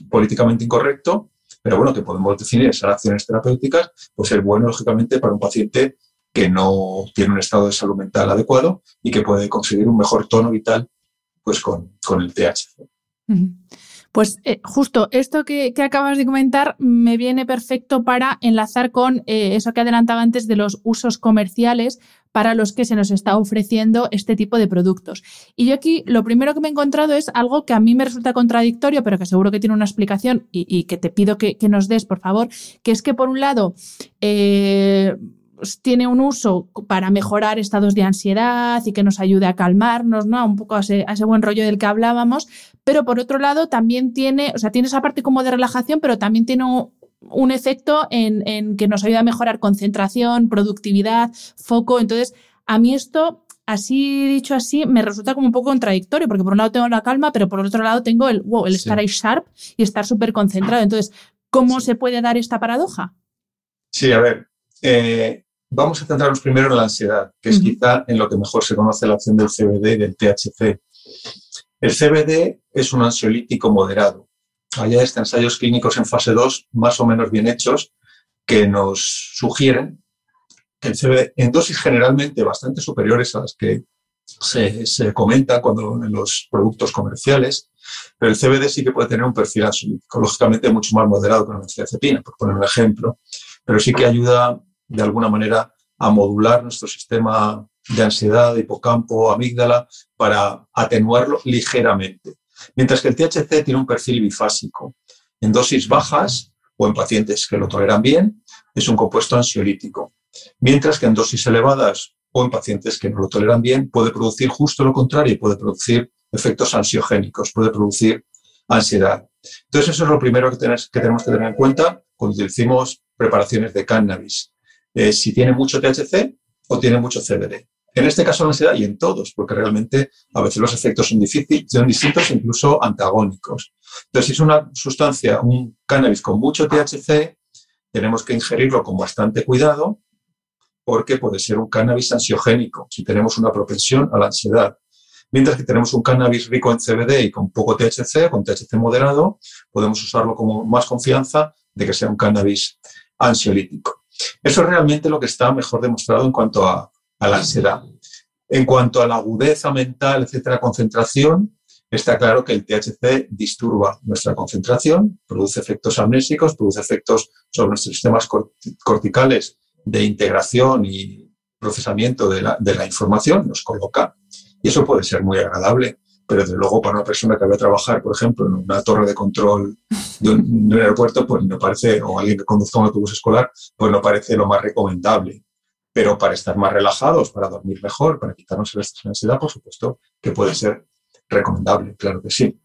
políticamente incorrecto, pero bueno, que podemos definir esas acciones terapéuticas, pues es bueno, lógicamente, para un paciente que no tiene un estado de salud mental adecuado y que puede conseguir un mejor tono vital pues con, el THC. Pues eh, justo esto que, acabas de comentar me viene perfecto para enlazar con eh, eso que adelantaba antes de los usos comerciales para los que se nos está ofreciendo este tipo de productos. Y yo aquí lo primero que me he encontrado es algo que a mí me resulta contradictorio, pero que seguro que tiene una explicación y, que te pido que, nos des, por favor, que es que por un lado... Eh, pues, tiene un uso para mejorar estados de ansiedad y que nos ayude a calmarnos, ¿no? Un poco a ese, buen rollo del que hablábamos, pero por otro lado también tiene, o sea, tiene esa parte como de relajación, pero también tiene un, efecto en, que nos ayuda a mejorar concentración, productividad, foco. Entonces, a mí esto así dicho así, me resulta como un poco contradictorio, porque por un lado tengo la calma, pero por otro lado tengo el, wow, el estar ahí sharp y estar súper concentrado. Entonces, ¿Cómo se puede dar esta paradoja? Sí, a ver, eh, vamos a centrarnos primero en la ansiedad, que es quizá en lo que mejor se conoce la acción del CBD y del THC. El CBD es un ansiolítico moderado. Hay este ensayos clínicos en fase 2 más o menos bien hechos que nos sugieren que el CBD en dosis generalmente bastante superiores a las que se, se comenta cuando en los productos comerciales, pero el CBD sí que puede tener un perfil ansiolítico, lógicamente mucho más moderado que la benzodiazepina, por poner un ejemplo, pero sí que ayuda de alguna manera a modular nuestro sistema de ansiedad, hipocampo, amígdala, para atenuarlo ligeramente. Mientras que el THC tiene un perfil bifásico. En dosis bajas o en pacientes que lo toleran bien, es un compuesto ansiolítico. Mientras que en dosis elevadas o en pacientes que no lo toleran bien, puede producir justo lo contrario, puede producir efectos ansiogénicos, puede producir ansiedad. Entonces, eso es lo primero que, tenemos que tener en cuenta cuando decimos preparaciones de cannabis. Eh, si tiene mucho THC o tiene mucho CBD. En este caso la ansiedad y en todos, porque realmente a veces los efectos son, difíciles, son distintos, incluso antagónicos. Entonces, si es una sustancia, un cannabis con mucho THC, tenemos que ingerirlo con bastante cuidado porque puede ser un cannabis ansiogénico si tenemos una propensión a la ansiedad. Mientras que tenemos un cannabis rico en CBD y con poco THC, con THC moderado, podemos usarlo como más confianza de que sea un cannabis ansiolítico. Eso es realmente lo que está mejor demostrado en cuanto a, la ansiedad. En cuanto a la agudeza mental, etcétera, concentración, está claro que el THC disturba nuestra concentración, produce efectos amnésicos, produce efectos sobre nuestros sistemas corticales de integración y procesamiento de la, de la información, nos coloca. Y eso puede ser muy agradable pero desde luego para una persona que va a trabajar, por ejemplo, en una torre de control de un, aeropuerto, pues no parece, o alguien que conduzca un autobús escolar, pues no parece lo más recomendable. Pero para estar más relajados, para dormir mejor, para quitarnos el estrés la ansiedad, por supuesto que puede ser recomendable, claro que sí.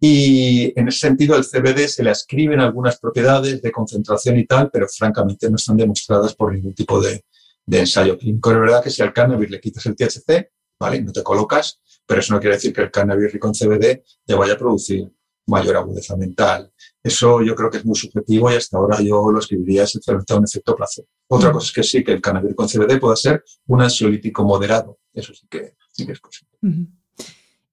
Y en ese sentido, el CBD se le ascriben algunas propiedades de concentración y tal, pero francamente no están demostradas por ningún tipo de, de ensayo clínico. Es verdad que si al cannabis le quitas el THC, ¿vale? No te colocas, pero eso no quiere decir que el cannabis rico en CBD te vaya a producir mayor agudeza mental. Eso yo creo que es muy subjetivo y hasta ahora yo lo escribiría esencialmente un efecto placer. Otra cosa es que sí, que el cannabis con CBD puede ser un ansiolítico moderado. Eso sí que, sí que es posible.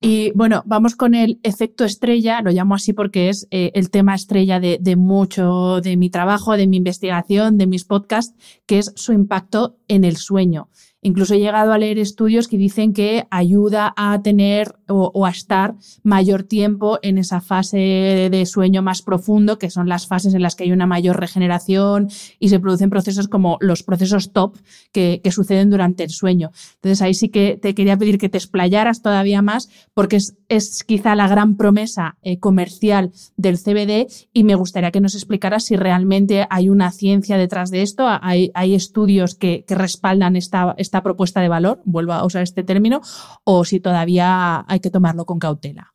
Y bueno, vamos con el efecto estrella, lo llamo así porque es eh, el tema estrella de, mucho de mi trabajo, de mi investigación, de mis podcasts, que es su impacto en el sueño. Incluso he llegado a leer estudios que dicen que ayuda a tener o, a estar mayor tiempo en esa fase de sueño más profundo, que son las fases en las que hay una mayor regeneración y se producen procesos como los procesos top que, suceden durante el sueño. Entonces ahí sí que te quería pedir que te explayaras todavía más porque es, quizá la gran promesa eh, comercial del CBD y me gustaría que nos explicaras si realmente hay una ciencia detrás de esto, hay, estudios que, respaldan esta propuesta de valor, vuelvo a usar este término, o si todavía hay que tomarlo con cautela.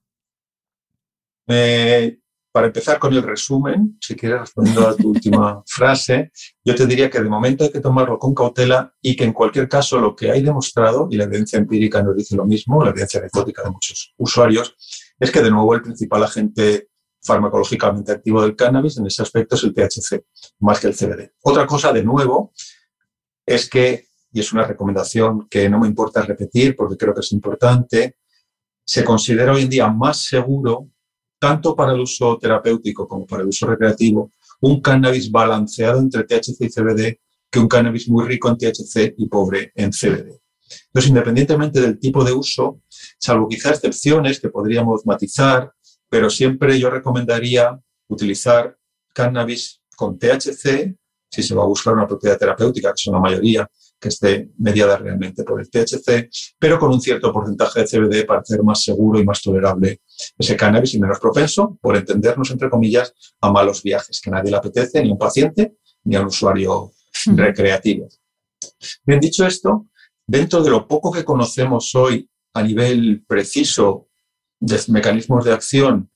para empezar con el resumen, si quieres respondiendo a tu última <laughs> frase, yo te diría que de momento hay que tomarlo con cautela y que en cualquier caso lo que hay demostrado, y la evidencia empírica nos dice lo mismo, la evidencia anecdótica de muchos usuarios, es que de nuevo el principal agente farmacológicamente activo del cannabis en ese aspecto es el THC, más que el CBD. Otra cosa, de nuevo, es que y es una recomendación que no me importa repetir porque creo que es importante, se considera hoy en día más seguro, tanto para el uso terapéutico como para el uso recreativo, un cannabis balanceado entre THC y CBD que un cannabis muy rico en THC y pobre en CBD. Entonces, independientemente del tipo de uso, salvo quizá excepciones que podríamos matizar, pero siempre yo recomendaría utilizar cannabis con THC si se va a buscar una propiedad terapéutica, que son la mayoría, que esté mediada realmente por el THC, pero con un cierto porcentaje de CBD para hacer más seguro y más tolerable ese cannabis y menos propenso, por entendernos, entre comillas, a malos viajes, que nadie le apetece, ni a un paciente, ni a un usuario recreativo. Bien dicho esto, dentro de lo poco que conocemos hoy a nivel preciso de mecanismos de acción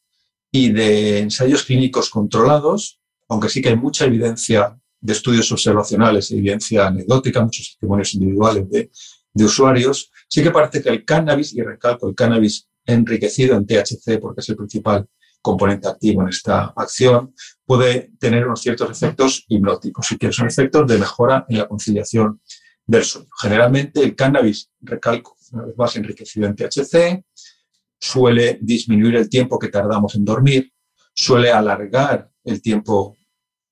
y de ensayos clínicos controlados, aunque sí que hay mucha evidencia de estudios observacionales, evidencia anecdótica, muchos testimonios individuales de, de usuarios, sí que parece que el cannabis, y recalco el cannabis enriquecido en THC porque es el principal componente activo en esta acción, puede tener unos ciertos efectos hipnóticos y que son efectos de mejora en la conciliación del sueño. Generalmente el cannabis, recalco, una vez más enriquecido en THC, suele disminuir el tiempo que tardamos en dormir, suele alargar el tiempo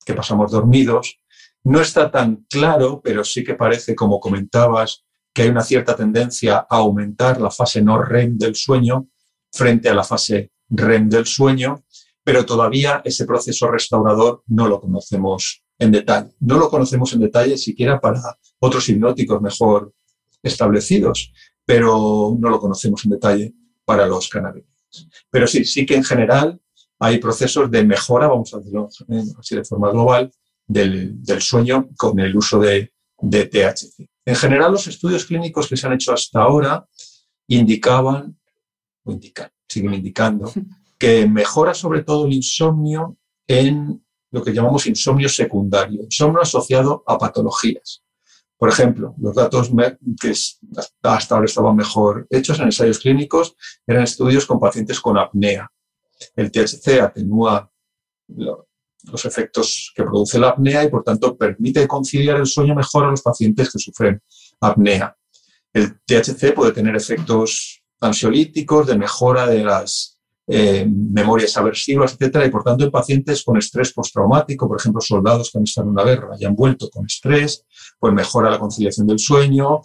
que pasamos dormidos. No está tan claro, pero sí que parece, como comentabas, que hay una cierta tendencia a aumentar la fase no REM del sueño frente a la fase REM del sueño, pero todavía ese proceso restaurador no lo conocemos en detalle. No lo conocemos en detalle siquiera para otros hipnóticos mejor establecidos, pero no lo conocemos en detalle para los cannabinoides. Pero sí, sí que en general hay procesos de mejora, vamos a decirlo así de forma global, del, sueño con el uso de, de THC. En general, los estudios clínicos que se han hecho hasta ahora indicaban, o indican, siguen indicando, <laughs> que mejora sobre todo el insomnio en lo que llamamos insomnio secundario, insomnio asociado a patologías. Por ejemplo, los datos que hasta ahora estaban mejor hechos en ensayos clínicos eran estudios con pacientes con apnea. El THC atenúa los efectos que produce la apnea y, por tanto, permite conciliar el sueño mejor a los pacientes que sufren apnea. El THC puede tener efectos ansiolíticos, de mejora de las eh, memorias aversivas, etcétera, y por tanto en pacientes con estrés postraumático, por ejemplo, soldados que han estado en una guerra y han vuelto con estrés, pues mejora la conciliación del sueño,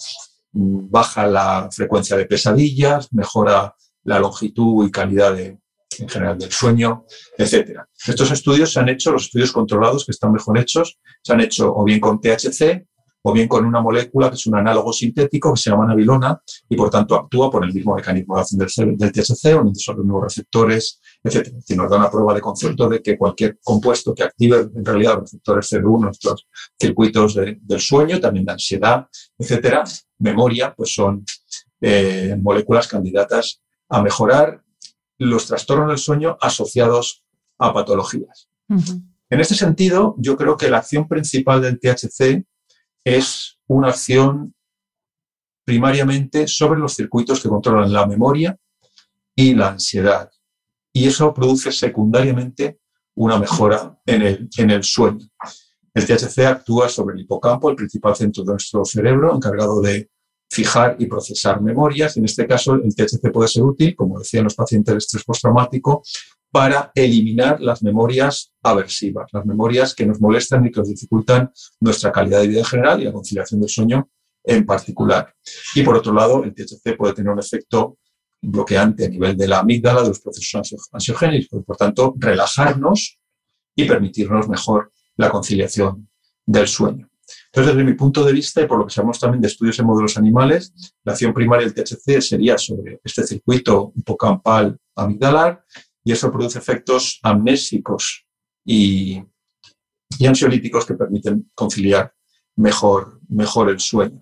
baja la frecuencia de pesadillas, mejora la longitud y calidad de, en general del sueño, etcétera. Estos estudios se han hecho, los estudios controlados que están mejor hechos, se han hecho o bien con THC o bien con una molécula que es un análogo sintético que se llama nabilona y por tanto actúa por el mismo mecanismo de acción del, THC, uniendo los nuevos receptores, etc. Y nos da una prueba de concepto de que cualquier compuesto que active en realidad los receptores CB1, nuestros circuitos del sueño, también de ansiedad, etcétera, memoria, pues son eh, moléculas candidatas a mejorar los trastornos del sueño asociados a patologías. En este sentido, yo creo que la acción principal del THC es una acción primariamente sobre los circuitos que controlan la memoria y la ansiedad. Y eso produce secundariamente una mejora en el, en el sueño. El THC actúa sobre el hipocampo, el principal centro de nuestro cerebro, encargado de fijar y procesar memorias. En este caso, el THC puede ser útil, como decían los pacientes de estrés postraumático, para eliminar las memorias aversivas, las memorias que nos molestan y que nos dificultan nuestra calidad de vida en general y la conciliación del sueño en particular. Y por otro lado, el THC puede tener un efecto bloqueante a nivel de la amígdala, de los procesos ansiogénicos, por tanto, relajarnos y permitirnos mejor la conciliación del sueño. Entonces, desde mi punto de vista, y por lo que sabemos también de estudios en modelos animales, la acción primaria del THC sería sobre este circuito hipocampal amigdalar y eso produce efectos amnésicos y, ansiolíticos que permiten conciliar mejor, mejor el sueño.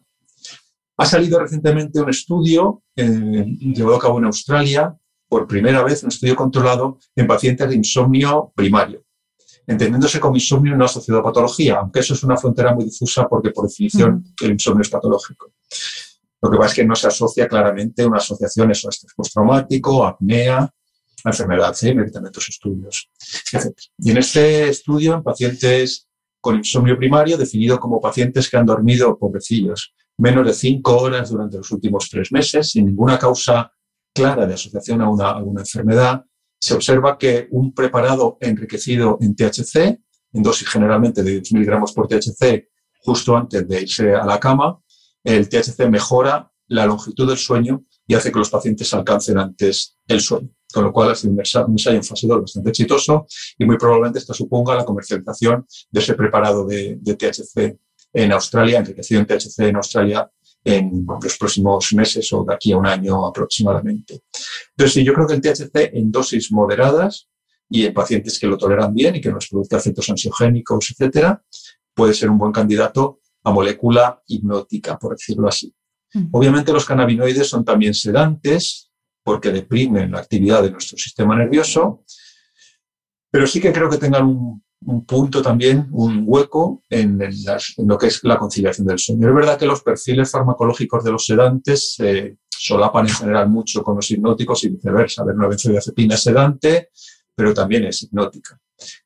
Ha salido recientemente un estudio eh, llevado a cabo en Australia, por primera vez un estudio controlado en pacientes de insomnio primario entendiéndose como insomnio no asociado a patología, aunque eso es una frontera muy difusa porque por definición el insomnio es patológico. Lo que pasa es que no se asocia claramente una asociación a estrés postraumático, apnea, enfermedad de Alzheimer, también otros estudios, etc. Y en este estudio, en pacientes con insomnio primario, definido como pacientes que han dormido, pobrecillos, menos de cinco horas durante los últimos tres meses, sin ninguna causa clara de asociación a una, a una enfermedad, se observa que un preparado enriquecido en THC, en dosis generalmente de 10 miligramos por THC, justo antes de irse a la cama, el THC mejora la longitud del sueño y hace que los pacientes alcancen antes el sueño. Con lo cual ha sido un ensayo en fase 2 bastante exitoso y muy probablemente esto suponga la comercialización de ese preparado de, de THC en Australia, enriquecido en THC en Australia en los próximos meses o de aquí a un año aproximadamente. Entonces, yo creo que el THC en dosis moderadas y en pacientes que lo toleran bien y que no les produzca efectos ansiogénicos, etcétera, puede ser un buen candidato a molécula hipnótica, por decirlo así. Obviamente los cannabinoides son también sedantes porque deprimen la actividad de nuestro sistema nervioso, pero sí que creo que tengan un un punto también, un hueco en, lo que es la conciliación del sueño. Es verdad que los perfiles farmacológicos de los sedantes se solapan en general mucho con los hipnóticos y viceversa. Ver una benzodiazepina sedante pero también es hipnótica.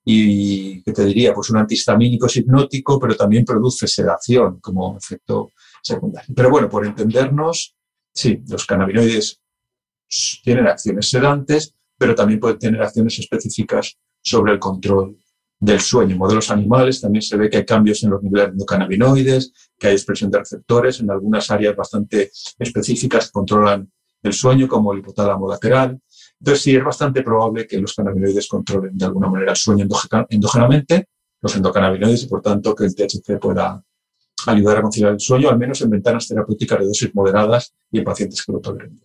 Y, ¿qué te diría? Pues un antihistamínico es hipnótico, pero también produce sedación como efecto secundario. Pero bueno, por entendernos, sí, los cannabinoides tienen acciones sedantes, pero también pueden tener acciones específicas sobre el control del sueño. En modelos animales también se ve que hay cambios en los niveles de cannabinoides, que hay expresión de receptores en algunas áreas bastante específicas que controlan el sueño, como el hipotálamo lateral. Entonces, sí, es bastante probable que los cannabinoides controlen de alguna manera el sueño endógenamente, los endocannabinoides, y por tanto que el THC pueda ayudar a conciliar el sueño, al menos en ventanas terapéuticas de dosis moderadas y en pacientes que lo toleren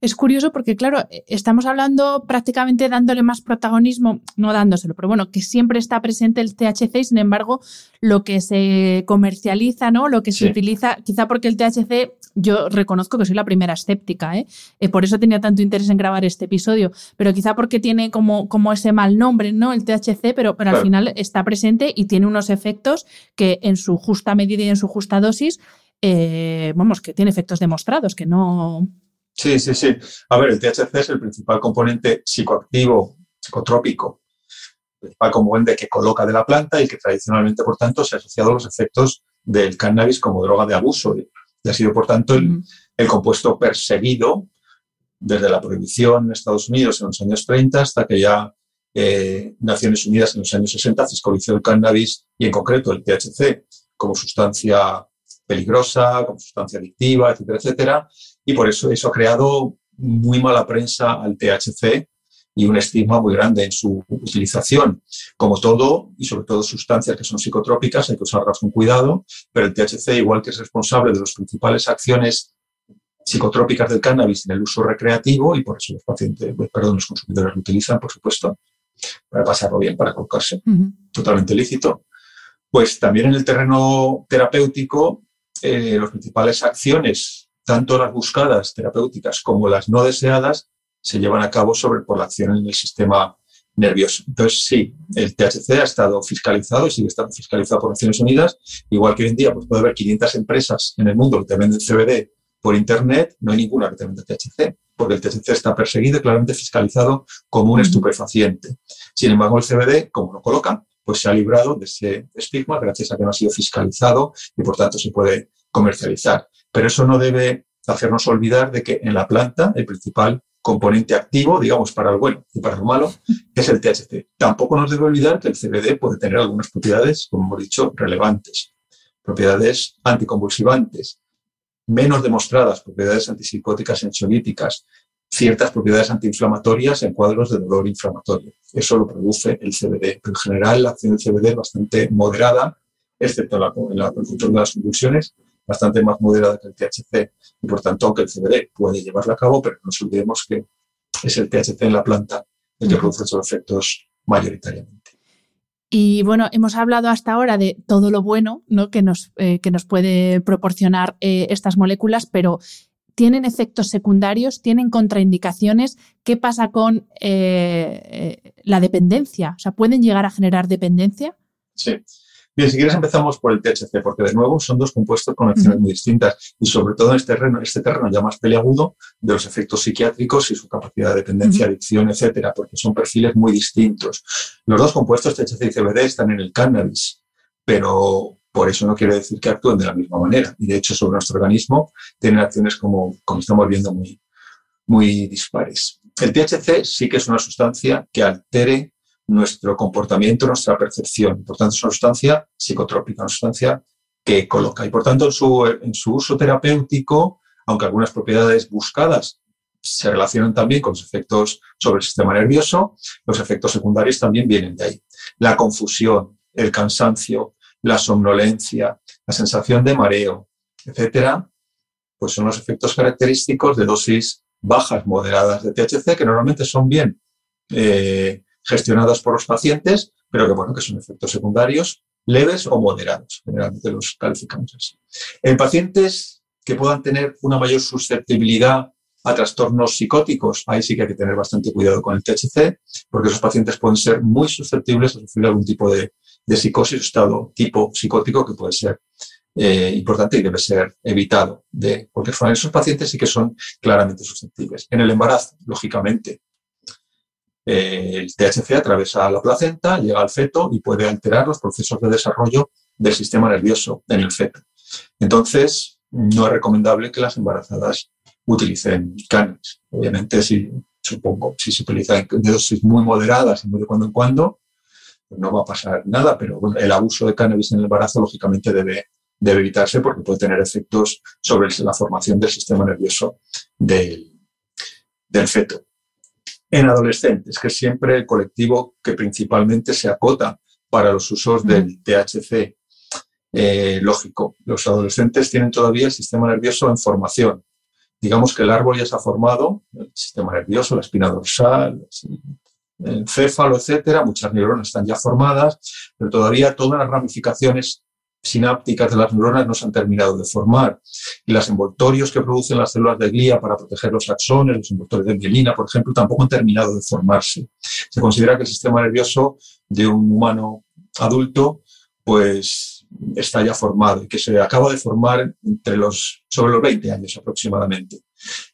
es curioso porque, claro, estamos hablando prácticamente dándole más protagonismo, no dándoselo, pero bueno, que siempre está presente el THC y sin embargo lo que se comercializa, ¿no? Lo que se utiliza, quizá porque el THC, yo reconozco que soy la primera escéptica, ¿eh? ¿eh? por eso tenía tanto interés en grabar este episodio, pero quizá porque tiene como, como ese mal nombre, ¿no? El THC, pero, pero al final está presente y tiene unos efectos que en su justa medida y en su justa dosis, eh, vamos, que tiene efectos demostrados, que no Sí, sí, sí. A ver, el THC es el principal componente psicoactivo, psicotrópico, el principal componente que coloca de la planta y que tradicionalmente, por tanto, se ha asociado a los efectos del cannabis como droga de abuso. Y ha sido, por tanto, el, compuesto perseguido desde la prohibición en Estados Unidos en los años 30 hasta que ya eh, Naciones Unidas en los años 60 fiscalizó el cannabis y en concreto el THC como sustancia peligrosa, como sustancia adictiva, etcétera, etcétera. Y por eso eso ha creado muy mala prensa al THC y un estigma muy grande en su utilización. Como todo, y sobre todo sustancias que son psicotrópicas, hay que usarlas con cuidado, pero el THC, igual que es responsable de las principales acciones psicotrópicas del cannabis en el uso recreativo, y por eso los pacientes, perdón, los consumidores lo utilizan, por supuesto, para pasarlo bien, para colocarse, totalmente lícito, pues también en el terreno terapéutico, eh, las principales acciones tanto las buscadas terapéuticas como las no deseadas se llevan a cabo sobre por la acción en el sistema nervioso. Entonces, sí, el THC ha estado fiscalizado y sigue estando fiscalizado por Naciones Unidas, igual que hoy en día pues puede haber 500 empresas en el mundo que te venden CBD por Internet, no hay ninguna que te venda THC, porque el THC está perseguido y claramente fiscalizado como un estupefaciente. Sin embargo, el CBD, como lo colocan, pues se ha librado de ese estigma gracias a que no ha sido fiscalizado y por tanto se puede comercializar. Pero eso no debe hacernos olvidar de que en la planta el principal componente activo, digamos, para lo bueno y para lo malo, es el THC. Tampoco nos debe olvidar que el CBD puede tener algunas propiedades, como hemos dicho, relevantes. Propiedades anticonvulsivantes, menos demostradas, propiedades antipsicóticas ansiolíticas, ciertas propiedades antiinflamatorias en cuadros de dolor inflamatorio. Eso lo produce el CBD. Pero en general la acción del CBD es bastante moderada, excepto en la, el control de las convulsiones, bastante más moderada que el THC y por tanto aunque el CBD puede llevarla a cabo, pero no nos olvidemos que es el THC en la planta el que produce esos efectos mayoritariamente. Y bueno, hemos hablado hasta ahora de todo lo bueno ¿no? que, nos, eh, que nos puede proporcionar eh, estas moléculas, pero ¿tienen efectos secundarios? ¿Tienen contraindicaciones? ¿Qué pasa con eh, la dependencia? O sea, ¿pueden llegar a generar dependencia? Sí. Bien, si quieres empezamos por el THC, porque de nuevo son dos compuestos con acciones muy distintas y sobre todo en este terreno, este terreno ya más peliagudo de los efectos psiquiátricos y su capacidad de dependencia, adicción, etcétera, porque son perfiles muy distintos. Los dos compuestos THC y CBD están en el cannabis, pero por eso no quiere decir que actúen de la misma manera. Y de hecho, sobre nuestro organismo tienen acciones como, como estamos viendo muy, muy dispares. El THC sí que es una sustancia que altere nuestro comportamiento, nuestra percepción. Por tanto, es una sustancia psicotrópica, una sustancia que coloca. Y por tanto, en su, uso terapéutico, aunque algunas propiedades buscadas se relacionan también con los efectos sobre el sistema nervioso, los efectos secundarios también vienen de ahí. La confusión, el cansancio, la somnolencia, la sensación de mareo, etcétera, pues son los efectos característicos de dosis bajas, moderadas de THC, que normalmente son bien eh, gestionadas por los pacientes, pero que, bueno, que son efectos secundarios leves o moderados. Generalmente los calificamos así. En pacientes que puedan tener una mayor susceptibilidad a trastornos psicóticos, ahí sí que hay que tener bastante cuidado con el THC, porque esos pacientes pueden ser muy susceptibles a sufrir algún tipo de, de psicosis, estado tipo psicótico que puede ser eh, importante y debe ser evitado de cualquier forma. Esos pacientes sí que son claramente susceptibles. En el embarazo, lógicamente, eh, el THC atraviesa la placenta, llega al feto y puede alterar los procesos de desarrollo del sistema nervioso en el feto. Entonces, no es recomendable que las embarazadas utilicen cannabis. Obviamente, si, supongo, si se utilizan dosis muy moderadas y muy de cuando en cuando, no va a pasar nada, pero el abuso de cannabis en el embarazo, lógicamente, debe, debe evitarse porque puede tener efectos sobre la formación del sistema nervioso del, del feto. En adolescentes, que es siempre el colectivo que principalmente se acota para los usos del THC. Eh, lógico, los adolescentes tienen todavía el sistema nervioso en formación. Digamos que el árbol ya se ha formado, el sistema nervioso, la espina dorsal, el céfalo, etcétera, muchas neuronas están ya formadas, pero todavía todas las ramificaciones sinápticas de las neuronas no se han terminado de formar. Y los envoltorios que producen las células de glía para proteger los axones, los envoltorios de mielina, por ejemplo, tampoco han terminado de formarse. Se considera que el sistema nervioso de un humano adulto, pues está ya formado y que se acaba de formar entre los, sobre los 20 años aproximadamente.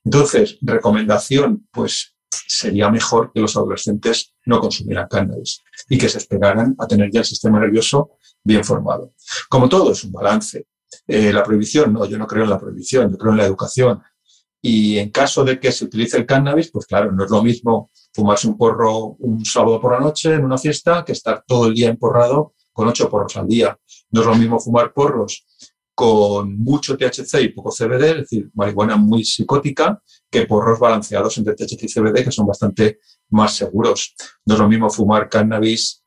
Entonces, recomendación, pues sería mejor que los adolescentes no consumieran cannabis y que se esperaran a tener ya el sistema nervioso bien formado. Como todo, es un balance. Eh, la prohibición, no, yo no creo en la prohibición, yo creo en la educación. Y en caso de que se utilice el cannabis, pues claro, no es lo mismo fumarse un porro un sábado por la noche en una fiesta que estar todo el día emporrado con ocho porros al día. No es lo mismo fumar porros con mucho THC y poco CBD, es decir, marihuana muy psicótica, que porros balanceados entre THC y CBD, que son bastante más seguros. No es lo mismo fumar cannabis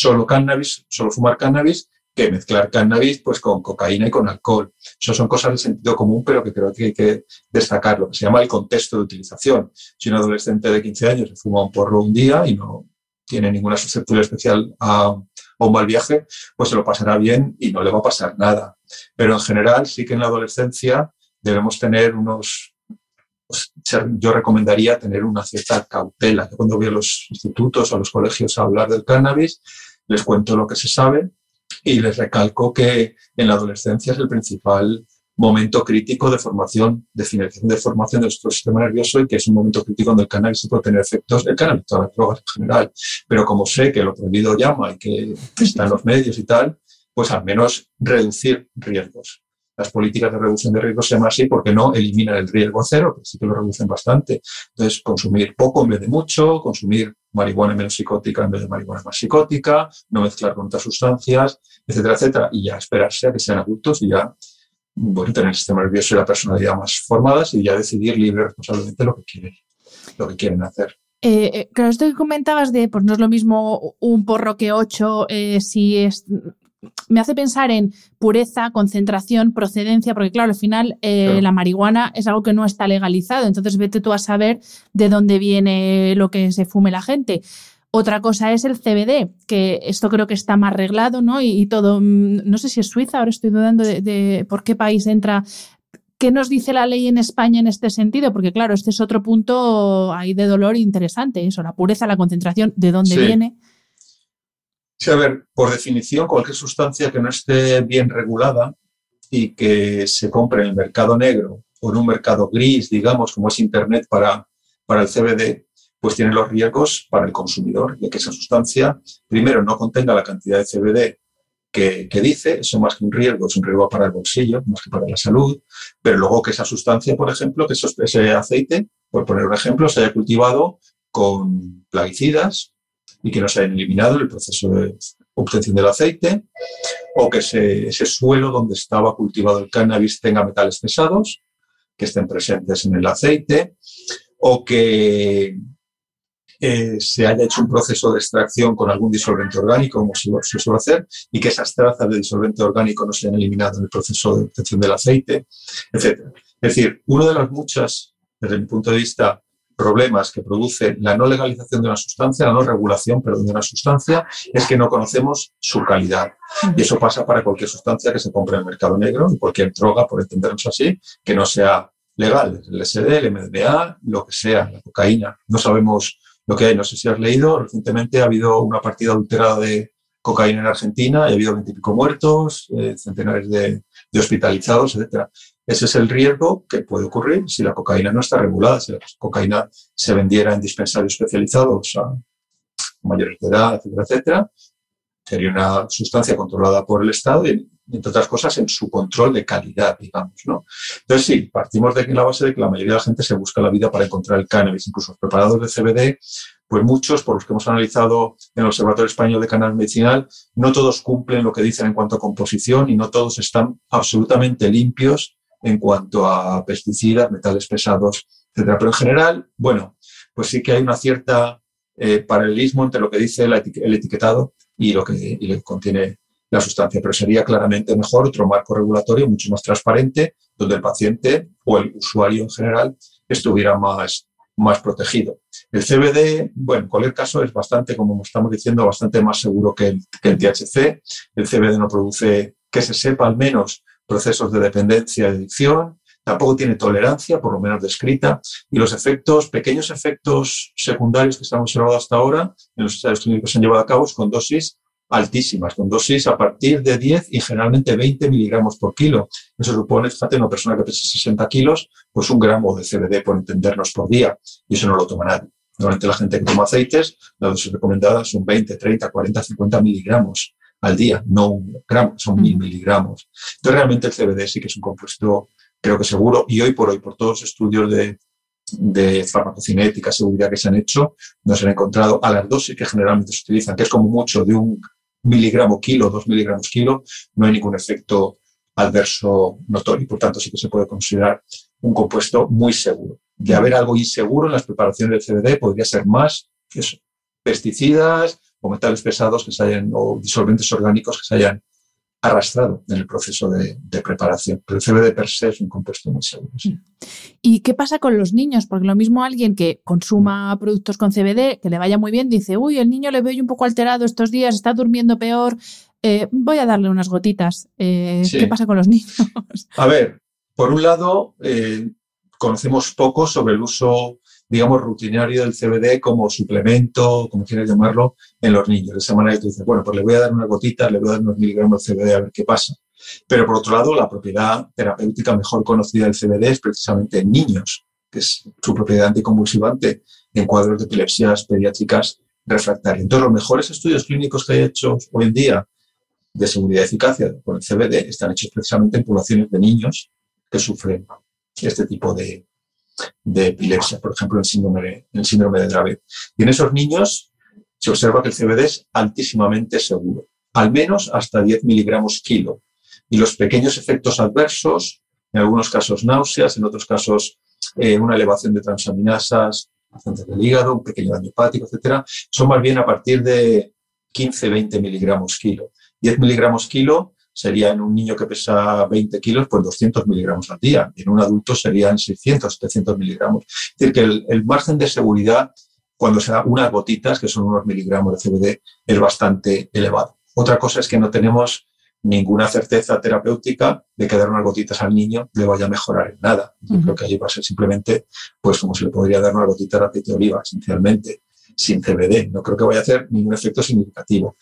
solo cannabis, solo fumar cannabis, que mezclar cannabis pues, con cocaína y con alcohol. Eso son cosas de sentido común, pero que creo que hay que destacar, lo que se llama el contexto de utilización. Si un adolescente de 15 años se fuma un porro un día y no tiene ninguna susceptibilidad especial a, un mal viaje, pues se lo pasará bien y no le va a pasar nada. Pero en general sí que en la adolescencia debemos tener unos, pues, yo recomendaría tener una cierta cautela. Cuando voy a los institutos o a los colegios a hablar del cannabis, les cuento lo que se sabe y les recalco que en la adolescencia es el principal momento crítico de formación, de finalización de formación de nuestro sistema nervioso y que es un momento crítico donde el cannabis puede tener efectos, el cannabis, todas las drogas en general. Pero como sé que lo prohibido llama y que está en los medios y tal, pues al menos reducir riesgos las políticas de reducción de riesgos se llaman así porque no eliminan el riesgo cero, pero sí que lo reducen bastante. Entonces, consumir poco en vez de mucho, consumir marihuana menos psicótica en vez de marihuana más psicótica, no mezclar con otras sustancias, etcétera, etcétera. Y ya esperarse a que sean adultos y ya bueno, tener el sistema nervioso y la personalidad más formadas y ya decidir libre responsablemente lo que quieren, lo que quieren hacer. Eh, eh, claro, esto que comentabas de, pues no es lo mismo un porro que ocho, eh, si es me hace pensar en pureza, concentración, procedencia, porque claro, al final eh, la marihuana es algo que no está legalizado, entonces vete tú a saber de dónde viene lo que se fume la gente. Otra cosa es el CBD, que esto creo que está más arreglado, ¿no? Y, todo, mm, no sé si es Suiza, ahora estoy dudando de, por qué país entra. ¿Qué nos dice la ley en España en este sentido? Porque claro, este es otro punto ahí de dolor interesante, eso, la pureza, la concentración, de dónde viene. Sí, a ver, por definición, cualquier sustancia que no esté bien regulada y que se compre en el mercado negro o en un mercado gris, digamos, como es Internet para, para el CBD, pues tiene los riesgos para el consumidor de que esa sustancia, primero, no contenga la cantidad de CBD que, que, dice, eso más que un riesgo, es un riesgo para el bolsillo, más que para la salud, pero luego que esa sustancia, por ejemplo, que ese aceite, por poner un ejemplo, se haya cultivado con plaguicidas, y que no se hayan eliminado el proceso de obtención del aceite, o que ese suelo donde estaba cultivado el cannabis tenga metales pesados que estén presentes en el aceite, o que eh, se haya hecho un proceso de extracción con algún disolvente orgánico, como se suele hacer, y que esas trazas de disolvente orgánico no se hayan eliminado en el proceso de obtención del aceite, etc. Es decir, una de las muchas, desde mi punto de vista, problemas que produce la no legalización de una sustancia, la no regulación, perdón, de una sustancia, es que no conocemos su calidad. Y eso pasa para cualquier sustancia que se compre en el mercado negro, cualquier droga, por entendernos así, que no sea legal, el SD, el MDMA, lo que sea, la cocaína. No sabemos lo que hay. No sé si has leído, recientemente ha habido una partida adulterada de cocaína en Argentina, y ha habido veintipico muertos, eh, centenares de, de hospitalizados, etc. Ese es el riesgo que puede ocurrir si la cocaína no está regulada, si la cocaína se vendiera en dispensarios especializados a mayores de edad, etcétera, etcétera. Sería una sustancia controlada por el Estado y, entre otras cosas, en su control de calidad, digamos. ¿no? Entonces, sí, partimos de la base de que la mayoría de la gente se busca la vida para encontrar el cannabis. Incluso los preparados de CBD, pues muchos, por los que hemos analizado en el Observatorio Español de Cannabis Medicinal, no todos cumplen lo que dicen en cuanto a composición y no todos están absolutamente limpios en cuanto a pesticidas, metales pesados, etc. Pero en general, bueno, pues sí que hay una cierta eh, paralelismo entre lo que dice el, etiquetado y lo que contiene la sustancia, pero sería claramente mejor otro marco regulatorio mucho más transparente, donde el paciente o el usuario en general estuviera más, más protegido. El CBD, bueno, en cualquier caso es bastante, como estamos diciendo, bastante más seguro que el, que el THC. El CBD no produce, que se sepa al menos, procesos de dependencia y adicción, tampoco tiene tolerancia, por lo menos descrita, y los efectos, pequeños efectos secundarios que estamos observando hasta ahora en los ensayos clínicos se han llevado a cabo con dosis altísimas, con dosis a partir de 10 y generalmente 20 miligramos por kilo. Eso supone, fíjate, una persona que pesa 60 kilos, pues un gramo de CBD por entendernos por día, y eso no lo toma nadie. Normalmente la gente que toma aceites, las dosis recomendadas son 20, 30, 40, 50 miligramos al día, no un gramo, son mil miligramos. Entonces, realmente el CBD sí que es un compuesto, creo que seguro, y hoy por hoy, por todos los estudios de, de farmacocinética, seguridad que se han hecho, no se han encontrado a las dosis que generalmente se utilizan, que es como mucho de un miligramo kilo, dos miligramos kilo, no hay ningún efecto adverso notorio. Por tanto, sí que se puede considerar un compuesto muy seguro. De haber algo inseguro en las preparaciones del CBD, podría ser más eso, pesticidas, o metales pesados que se hayan, o disolventes orgánicos que se hayan arrastrado en el proceso de, preparación. Pero el CBD per se es un compuesto muy seguro. ¿Y qué pasa con los niños? Porque lo mismo alguien que consuma productos con CBD, que le vaya muy bien, dice, uy, el niño le veo un poco alterado estos días, está durmiendo peor, eh, voy a darle unas gotitas. Eh, ¿Qué pasa con los niños? A ver, por un lado, eh, conocemos poco sobre el uso digamos, rutinario del CBD como suplemento, como quieras llamarlo, en los niños. De esa manera tú dices, bueno, pues le voy a dar una gotita, le voy a dar unos miligramos de CBD a ver qué pasa. Pero por otro lado, la propiedad terapéutica mejor conocida del CBD es precisamente en niños, que es su propiedad anticonvulsivante en cuadros de epilepsias pediátricas refractarias. Entonces, los mejores estudios clínicos que hay hechos hoy en día de seguridad y eficacia con el CBD están hechos precisamente en poblaciones de niños que sufren este tipo de, de epilepsia, por ejemplo, el síndrome de, el síndrome de Dravet. Y en esos niños se observa que el CBD es altísimamente seguro, al menos hasta 10 miligramos kilo. Y los pequeños efectos adversos, en algunos casos náuseas, en otros casos eh, una elevación de transaminasas, pacientes del hígado, un pequeño daño hepático, etcétera, son más bien a partir de 15-20 miligramos kilo. 10 miligramos kilo sería en un niño que pesa 20 kilos, pues 200 miligramos al día. Y en un adulto serían 600, 700 miligramos. Es decir, que el, margen de seguridad cuando se da unas gotitas, que son unos miligramos de CBD, es bastante elevado. Otra cosa es que no tenemos ninguna certeza terapéutica de que dar unas gotitas al niño le vaya a mejorar en nada. Yo creo que ahí va a ser simplemente, pues como se le podría dar una gotita de aceite de oliva, esencialmente, sin CBD. No creo que vaya a hacer ningún efecto significativo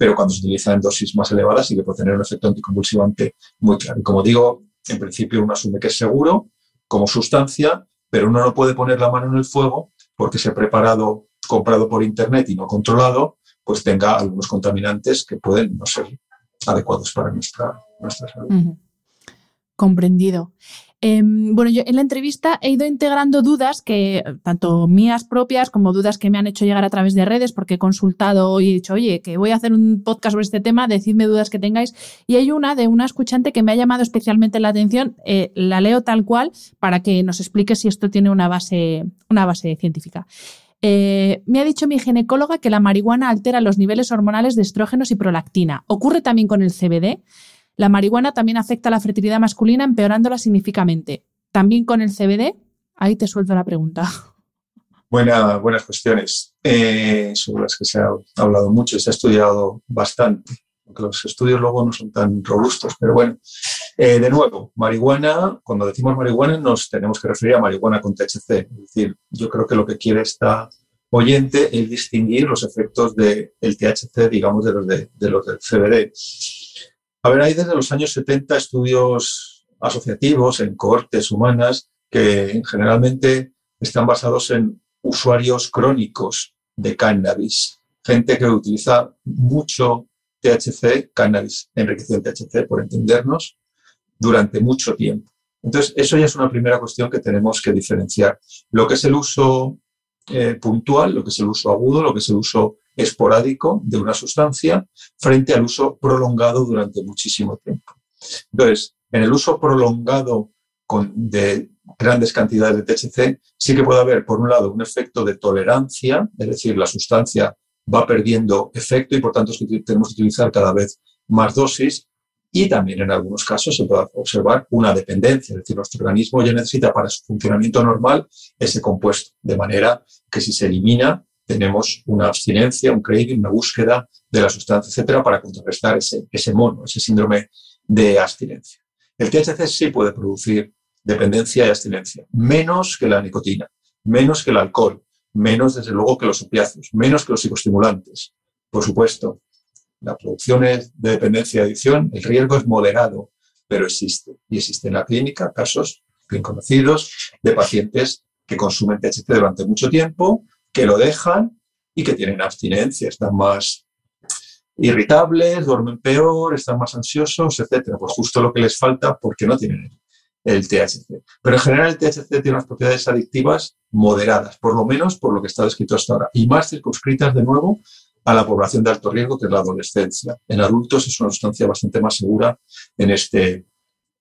pero cuando se utiliza en dosis más elevadas sí que puede tener un efecto anticonvulsivante muy claro. Como digo, en principio uno asume que es seguro como sustancia, pero uno no puede poner la mano en el fuego porque ese preparado comprado por internet y no controlado, pues tenga algunos contaminantes que pueden no ser adecuados para nuestra, nuestra salud. Comprendido. Em, bueno, yo en la entrevista he ido integrando dudas que, tanto mías propias como dudas que me han hecho llegar a través de redes, porque he consultado y he dicho, oye, que voy a hacer un podcast sobre este tema, decidme dudas que tengáis. Y hay una de una escuchante que me ha llamado especialmente la atención, eh, la leo tal cual para que nos explique si esto tiene una base, una base científica. Eh, me ha dicho mi ginecóloga que la marihuana altera los niveles hormonales de estrógenos y prolactina. ¿Ocurre también con el CBD? La marihuana también afecta a la fertilidad masculina empeorándola significativamente. ¿También con el CBD? Ahí te suelto la pregunta. buenas cuestiones, eh, sobre las que se ha hablado mucho y se ha estudiado bastante, aunque los estudios luego no son tan robustos, pero bueno. Eh, de nuevo, marihuana, cuando decimos marihuana nos tenemos que referir a marihuana con THC. Es decir, yo creo que lo que quiere esta oyente es distinguir los efectos del THC, digamos, de los, de los del CBD. A ver, hay desde los años 70 estudios asociativos, en cohortes humanas, que generalmente están basados en usuarios crónicos de cannabis, gente que utiliza mucho THC, cannabis enriquecido en THC, por entendernos, durante mucho tiempo. Entonces, eso ya es una primera cuestión que tenemos que diferenciar. Lo que es el uso eh, puntual, lo que es el uso agudo, lo que es el uso esporádico de una sustancia, frente al uso prolongado durante muchísimo tiempo. Entonces, en el uso prolongado de grandes cantidades de THC, sí que puede haber, por un lado, un efecto de tolerancia, es decir, la sustancia va perdiendo efecto y por tanto tenemos que utilizar cada vez más dosis. Y también en algunos casos se puede observar una dependencia, es decir, nuestro organismo ya necesita para su funcionamiento normal ese compuesto, de manera que si se elimina, tenemos una abstinencia, un craving, una búsqueda de la sustancia, etcétera, para contrarrestar ese, ese mono, ese síndrome de abstinencia. El THC sí puede producir dependencia y abstinencia, menos que la nicotina, menos que el alcohol, menos desde luego que los opiáceos, menos que los psicoestimulantes. Por supuesto, la producción de dependencia y adicción, el riesgo es moderado, pero existe. Y existe en la clínica casos bien conocidos de pacientes que consumen THC durante mucho tiempo, que lo dejan y que tienen abstinencia, están más irritables, duermen peor, están más ansiosos, etcétera. Pues justo lo que les falta porque no tienen el THC. Pero en general el THC tiene unas propiedades adictivas moderadas, por lo menos por lo que está descrito hasta ahora, y más circunscritas de nuevo a la población de alto riesgo, que es la adolescencia. En adultos es una sustancia bastante más segura en este,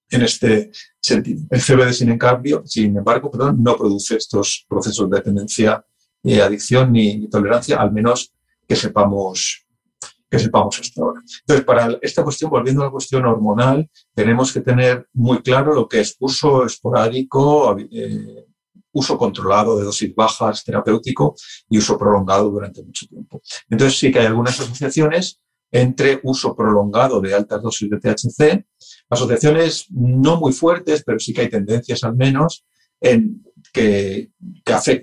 en este sentido. El CBD, sin sin embargo perdón, no produce estos procesos de dependencia, y adicción ni tolerancia, al menos que sepamos que sepamos hasta ahora. Entonces, para esta cuestión, volviendo a la cuestión hormonal, tenemos que tener muy claro lo que es uso esporádico, eh, uso controlado de dosis bajas, terapéutico, y uso prolongado durante mucho tiempo. Entonces, sí que hay algunas asociaciones entre uso prolongado de altas dosis de THC, asociaciones no muy fuertes, pero sí que hay tendencias al menos que,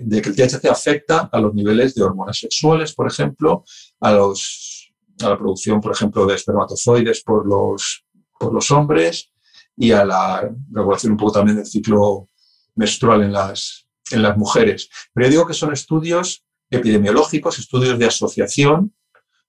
de que el THC afecta a los niveles de hormonas sexuales, por ejemplo, a la producción, por ejemplo, de espermatozoides por los, por los hombres y a la regulación un poco también del ciclo menstrual en las, en las mujeres. Pero yo digo que son estudios epidemiológicos, estudios de asociación,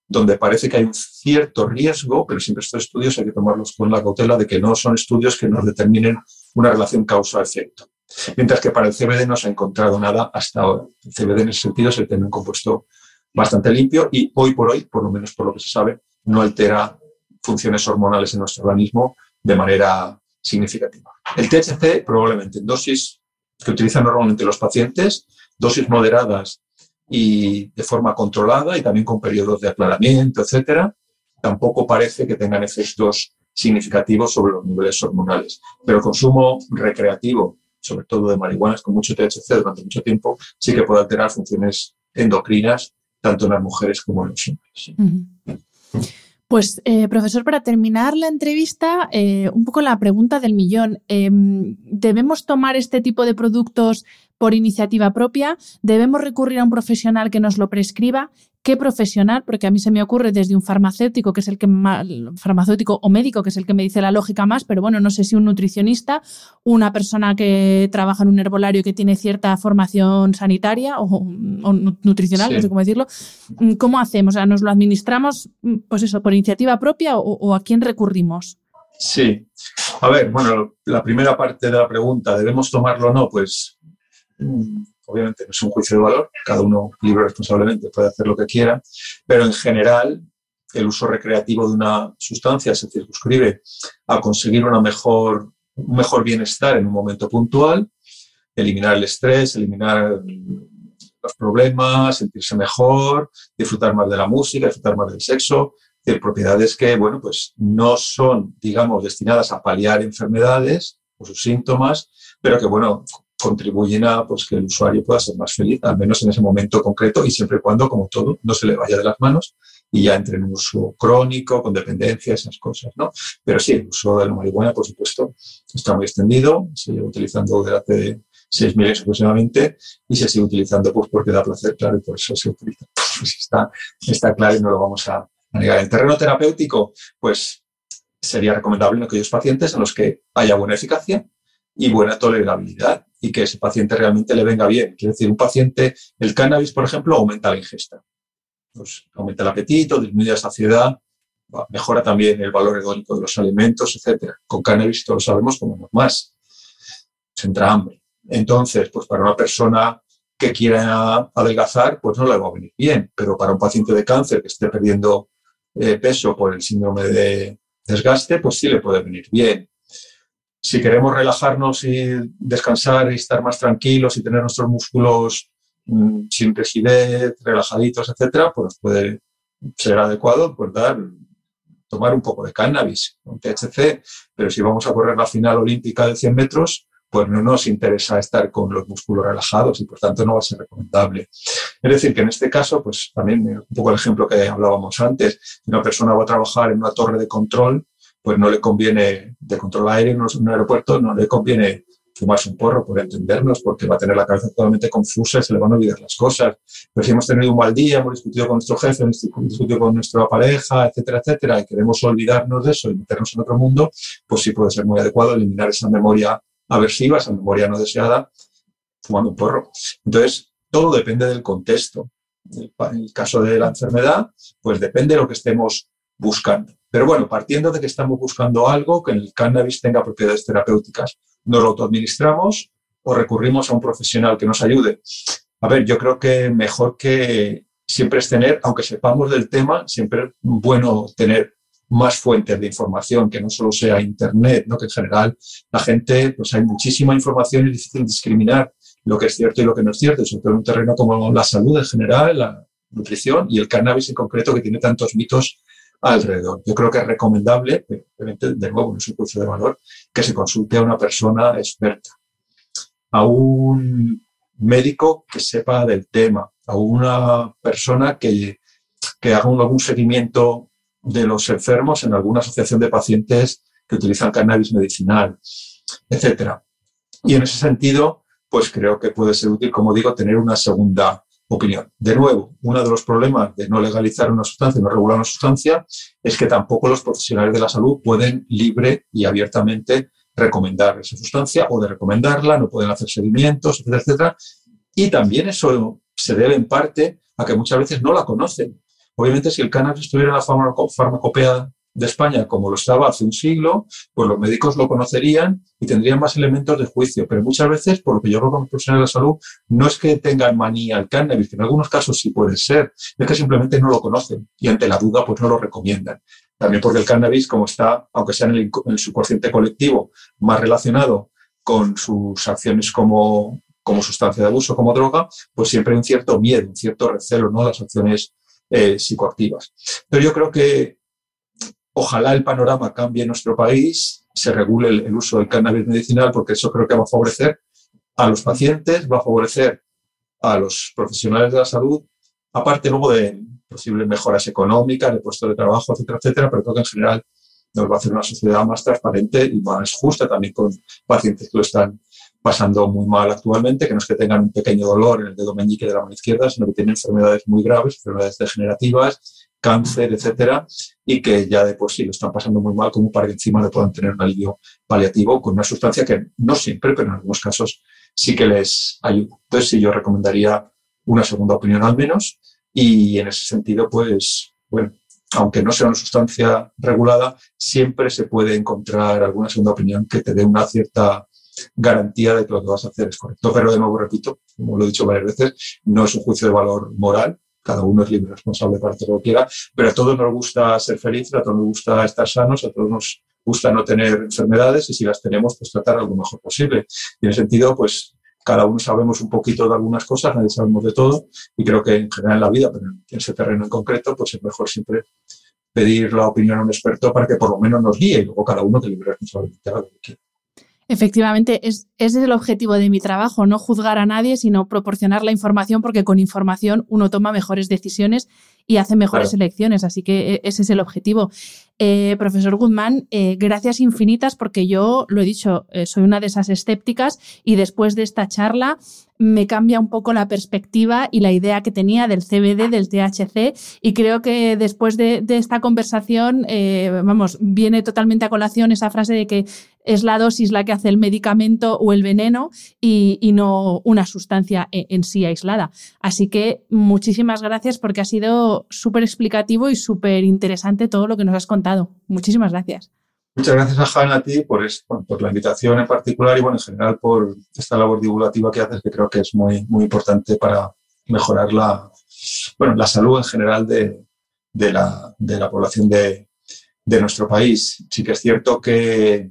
donde parece que hay un cierto riesgo, pero siempre estos estudios hay que tomarlos con la cautela de que no son estudios que nos determinen una relación causa-efecto. Mientras que para el CBD no se ha encontrado nada hasta ahora. El CBD en ese sentido es el un compuesto bastante limpio y hoy por hoy, por lo menos por lo que se sabe, no altera funciones hormonales en nuestro organismo de manera significativa. El THC probablemente en dosis que utilizan normalmente los pacientes, dosis moderadas y de forma controlada y también con periodos de aclaramiento, etcétera, tampoco parece que tengan efectos significativos sobre los niveles hormonales. Pero el consumo recreativo, sobre todo de marihuanas con mucho THC durante mucho tiempo, sí que puede alterar funciones endocrinas tanto en las mujeres como en los hombres. Pues, eh, profesor, para terminar la entrevista, eh, un poco la pregunta del millón. Em, ¿Debemos tomar este tipo de productos por iniciativa propia? ¿Debemos recurrir a un profesional que nos lo prescriba? qué profesional, porque a mí se me ocurre desde un farmacéutico, que es el que más, farmacéutico o médico, que es el que me dice la lógica más, pero bueno, no sé si un nutricionista, una persona que trabaja en un herbolario que tiene cierta formación sanitaria o, nutricional, no sé cómo decirlo. ¿Cómo hacemos? O sea, ¿nos lo administramos, pues eso, por iniciativa propia o a quién recurrimos? Sí. A ver, bueno, la primera parte de la pregunta, ¿debemos tomarlo o no? Pues obviamente no es un juicio de valor, cada uno libre responsablemente puede hacer lo que quiera, pero en general el uso recreativo de una sustancia se circunscribe a conseguir una mejor, un mejor bienestar en un momento puntual, eliminar el estrés, eliminar los problemas, sentirse mejor, disfrutar más de la música, disfrutar más del sexo, de propiedades que, bueno, pues no son, digamos, destinadas a paliar enfermedades o sus síntomas, pero que, bueno, contribuyen a pues, que el usuario pueda ser más feliz, al menos en ese momento concreto y siempre y cuando, como todo, no se le vaya de las manos y ya entre en un uso crónico, con dependencia, esas cosas, ¿no? Pero sí, el uso de la marihuana, por supuesto, está muy extendido, se lleva utilizando desde hace seis meses aproximadamente y se sigue utilizando pues porque da placer, claro, y por eso se utiliza. Pues está, está claro y no lo vamos a, negar. En terreno terapéutico, pues sería recomendable en aquellos pacientes en los que haya buena eficacia y buena tolerabilidad y que ese paciente realmente le venga bien. Quiere decir, un paciente, el cannabis, por ejemplo, aumenta la ingesta. Pues aumenta el apetito, disminuye la saciedad, mejora también el valor hedónico de los alimentos, etc. Con cannabis todos sabemos comemos más. Se entra hambre. Entonces, pues para una persona que quiera adelgazar, pues no le va a venir bien. Pero para un paciente de cáncer que esté perdiendo eh, peso por el síndrome de desgaste, pues sí le puede venir bien. Si queremos relajarnos y descansar y estar más tranquilos y tener nuestros músculos mm, sin rigidez, relajaditos, etcétera, pues puede ser adecuado pues dar, tomar un poco de cannabis, un THC, pero si vamos a correr la final olímpica de 100 metros, pues no nos interesa estar con los músculos relajados y por tanto no va a ser recomendable. Es decir, que en este caso, pues también un poco el ejemplo que hablábamos antes, una persona va a trabajar en una torre de control, pues no le conviene, de control aéreo en un aeropuerto, no le conviene fumarse un porro por entendernos, porque va a tener la cabeza totalmente confusa se le van a olvidar las cosas. Pero si hemos tenido un mal día, hemos discutido con nuestro jefe, hemos discutido con nuestra pareja, etcétera, etcétera, y queremos olvidarnos de eso y meternos en otro mundo, pues sí puede ser muy adecuado eliminar esa memoria aversiva, esa memoria no deseada, fumando un porro. Entonces, todo depende del contexto. En el caso de la enfermedad, pues depende de lo que estemos buscando. Pero bueno, partiendo de que estamos buscando algo que en el cannabis tenga propiedades terapéuticas, nos lo autoadministramos o recurrimos a un profesional que nos ayude. A ver, yo creo que mejor que siempre es tener, aunque sepamos del tema, siempre es bueno tener más fuentes de información, que no solo sea Internet, ¿no? que en general la gente, pues hay muchísima información y es difícil discriminar lo que es cierto y lo que no es cierto, sobre todo en un terreno como la salud en general, la nutrición y el cannabis en concreto, que tiene tantos mitos alrededor. Yo creo que es recomendable, de nuevo, no es un juicio de valor, que se consulte a una persona experta, a un médico que sepa del tema, a una persona que, que haga un, algún seguimiento de los enfermos en alguna asociación de pacientes que utilizan cannabis medicinal, etcétera. Y en ese sentido, pues creo que puede ser útil, como digo, tener una segunda opinión. De nuevo, uno de los problemas de no legalizar una sustancia, no regular una sustancia, es que tampoco los profesionales de la salud pueden libre y abiertamente recomendar esa sustancia o de recomendarla, no pueden hacer seguimientos, etcétera, etcétera. Y también eso se debe en parte a que muchas veces no la conocen. Obviamente, si el cannabis estuviera en la farmacopea de España como lo estaba hace un siglo, pues los médicos lo conocerían y tendrían más elementos de juicio. Pero muchas veces, por lo que yo creo como profesional de la salud, no es que tengan manía al cannabis, que en algunos casos sí puede ser, es que simplemente no lo conocen y ante la duda pues no lo recomiendan. También porque el cannabis, como está, aunque sea en el, en el subconsciente colectivo, más relacionado con sus acciones como, como sustancia de abuso, como droga, pues siempre hay un cierto miedo, un cierto recelo, ¿no? Las acciones eh, psicoactivas. Pero yo creo que ojalá el panorama cambie en nuestro país, se regule el, uso del cannabis medicinal, porque eso creo que va a favorecer a los pacientes, va a favorecer a los profesionales de la salud, aparte luego de posibles mejoras económicas, de puestos de trabajo, etcétera, etcétera, pero creo que en general nos va a hacer una sociedad más transparente y más justa también con pacientes que lo están pasando muy mal actualmente, que no es que tengan un pequeño dolor en el dedo meñique de la mano izquierda, sino que tienen enfermedades muy graves, enfermedades degenerativas, cáncer, etcétera, y que ya de por sí lo están pasando muy mal, como para que encima le puedan tener un alivio paliativo con una sustancia que no siempre, pero en algunos casos sí que les ayuda. Entonces, sí, yo recomendaría una segunda opinión al menos, y en ese sentido, pues, bueno, aunque no sea una sustancia regulada, siempre se puede encontrar alguna segunda opinión que te dé una cierta garantía de que lo que vas a hacer es correcto. Pero de nuevo, repito, como lo he dicho varias veces, no es un juicio de valor moral, cada uno es libre responsable para hacer lo que quiera, pero a todos nos gusta ser felices, a todos nos gusta estar sanos, a todos nos gusta no tener enfermedades y si las tenemos, pues tratar lo mejor posible. Y en ese sentido, pues cada uno sabemos un poquito de algunas cosas, nadie sabemos de todo y creo que en general en la vida, pero en ese terreno en concreto, pues es mejor siempre pedir la opinión a un experto para que por lo menos nos guíe y luego cada uno que libre responsabilidad lo que quiera. Efectivamente, es, ese es el objetivo de mi trabajo, no juzgar a nadie, sino proporcionar la información, porque con información uno toma mejores decisiones y hace mejores elecciones. Así que e, ese es el objetivo. Eh, profesor Guzmán, eh, gracias infinitas porque yo, lo he dicho, eh, soy una de esas escépticas y después de esta charla me cambia un poco la perspectiva y la idea que tenía del CBD, del THC, y creo que después de, esta conversación, vamos, viene totalmente a colación esa frase de que es la dosis la que hace el medicamento o el veneno y, no una sustancia en, en, sí aislada. Así que muchísimas gracias porque ha sido súper explicativo y súper interesante todo lo que nos has contado. Muchísimas gracias. Muchas gracias a a ti por, por la invitación en particular y bueno, en general por esta labor divulgativa que haces, que creo que es muy, muy importante para mejorar la, bueno, la salud en general de, de, la, de la, población de, de, nuestro país. Sí que es cierto que,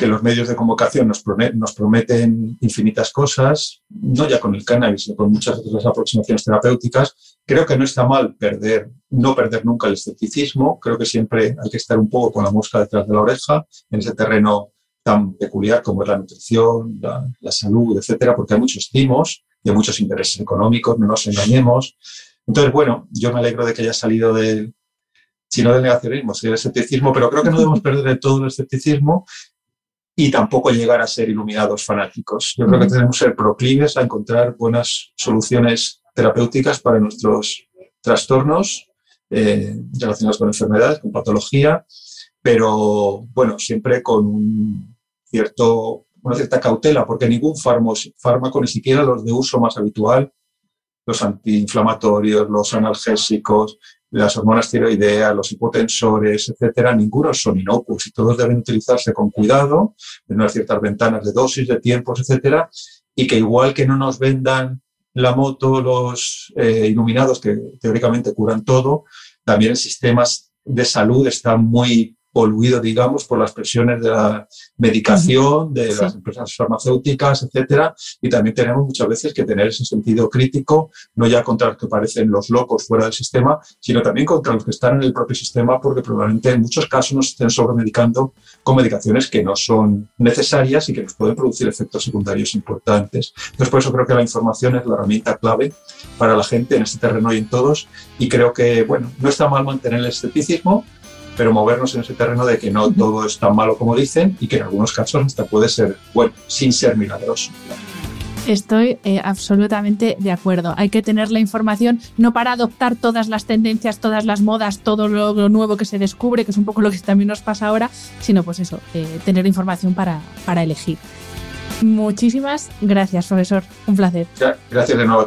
que los medios de convocación nos, nos, prometen infinitas cosas, no ya con el cannabis, sino con muchas otras aproximaciones terapéuticas. Creo que no está mal perder, no perder nunca el escepticismo. Creo que siempre hay que estar un poco con la mosca detrás de la oreja en ese terreno tan peculiar como es la nutrición, la, la salud, etcétera, porque hay muchos timos y hay muchos intereses económicos, no nos engañemos. Entonces, bueno, yo me alegro de que haya salido del, si no del negacionismo, sino del escepticismo, pero creo que no debemos perder de todo el escepticismo y tampoco llegar a ser iluminados fanáticos. Yo creo que tenemos que ser proclives a encontrar buenas soluciones terapéuticas para nuestros trastornos eh, relacionados con enfermedades, con patología, pero bueno, siempre con un cierto, una cierta cautela, porque ningún fármaco, ni siquiera los de uso más habitual, los antiinflamatorios, los analgésicos, las hormonas tiroideas, los hipotensores, etcétera, ninguno son inocuos y todos deben utilizarse con cuidado, en unas ciertas ventanas de dosis, de tiempos, etcétera, y que igual que no nos vendan la moto los eh, iluminados que teóricamente curan todo, también el sistema de salud está muy poluido, digamos, por las presiones de la medicación, de las empresas farmacéuticas, etcétera. Y también tenemos muchas veces que tener ese sentido crítico, no ya contra los que parecen los locos fuera del sistema, sino también contra los que están en el propio sistema, porque probablemente en muchos casos nos estén sobremedicando con medicaciones que no son necesarias y que nos pueden producir efectos secundarios importantes. Entonces, por eso creo que la información es la herramienta clave para la gente en este terreno y en todos. Y creo que, bueno, no está mal mantener el escepticismo, pero movernos en ese terreno de que no todo es tan malo como dicen y que en algunos casos hasta puede ser bueno, sin ser milagroso. Estoy eh, absolutamente de acuerdo. Hay que tener la información no para adoptar todas las tendencias, todas las modas, todo lo, nuevo que se descubre, que es un poco lo que también nos pasa ahora, sino pues eso, eh, tener información para, para elegir. Muchísimas gracias, profesor. Un placer. Gracias de nuevo a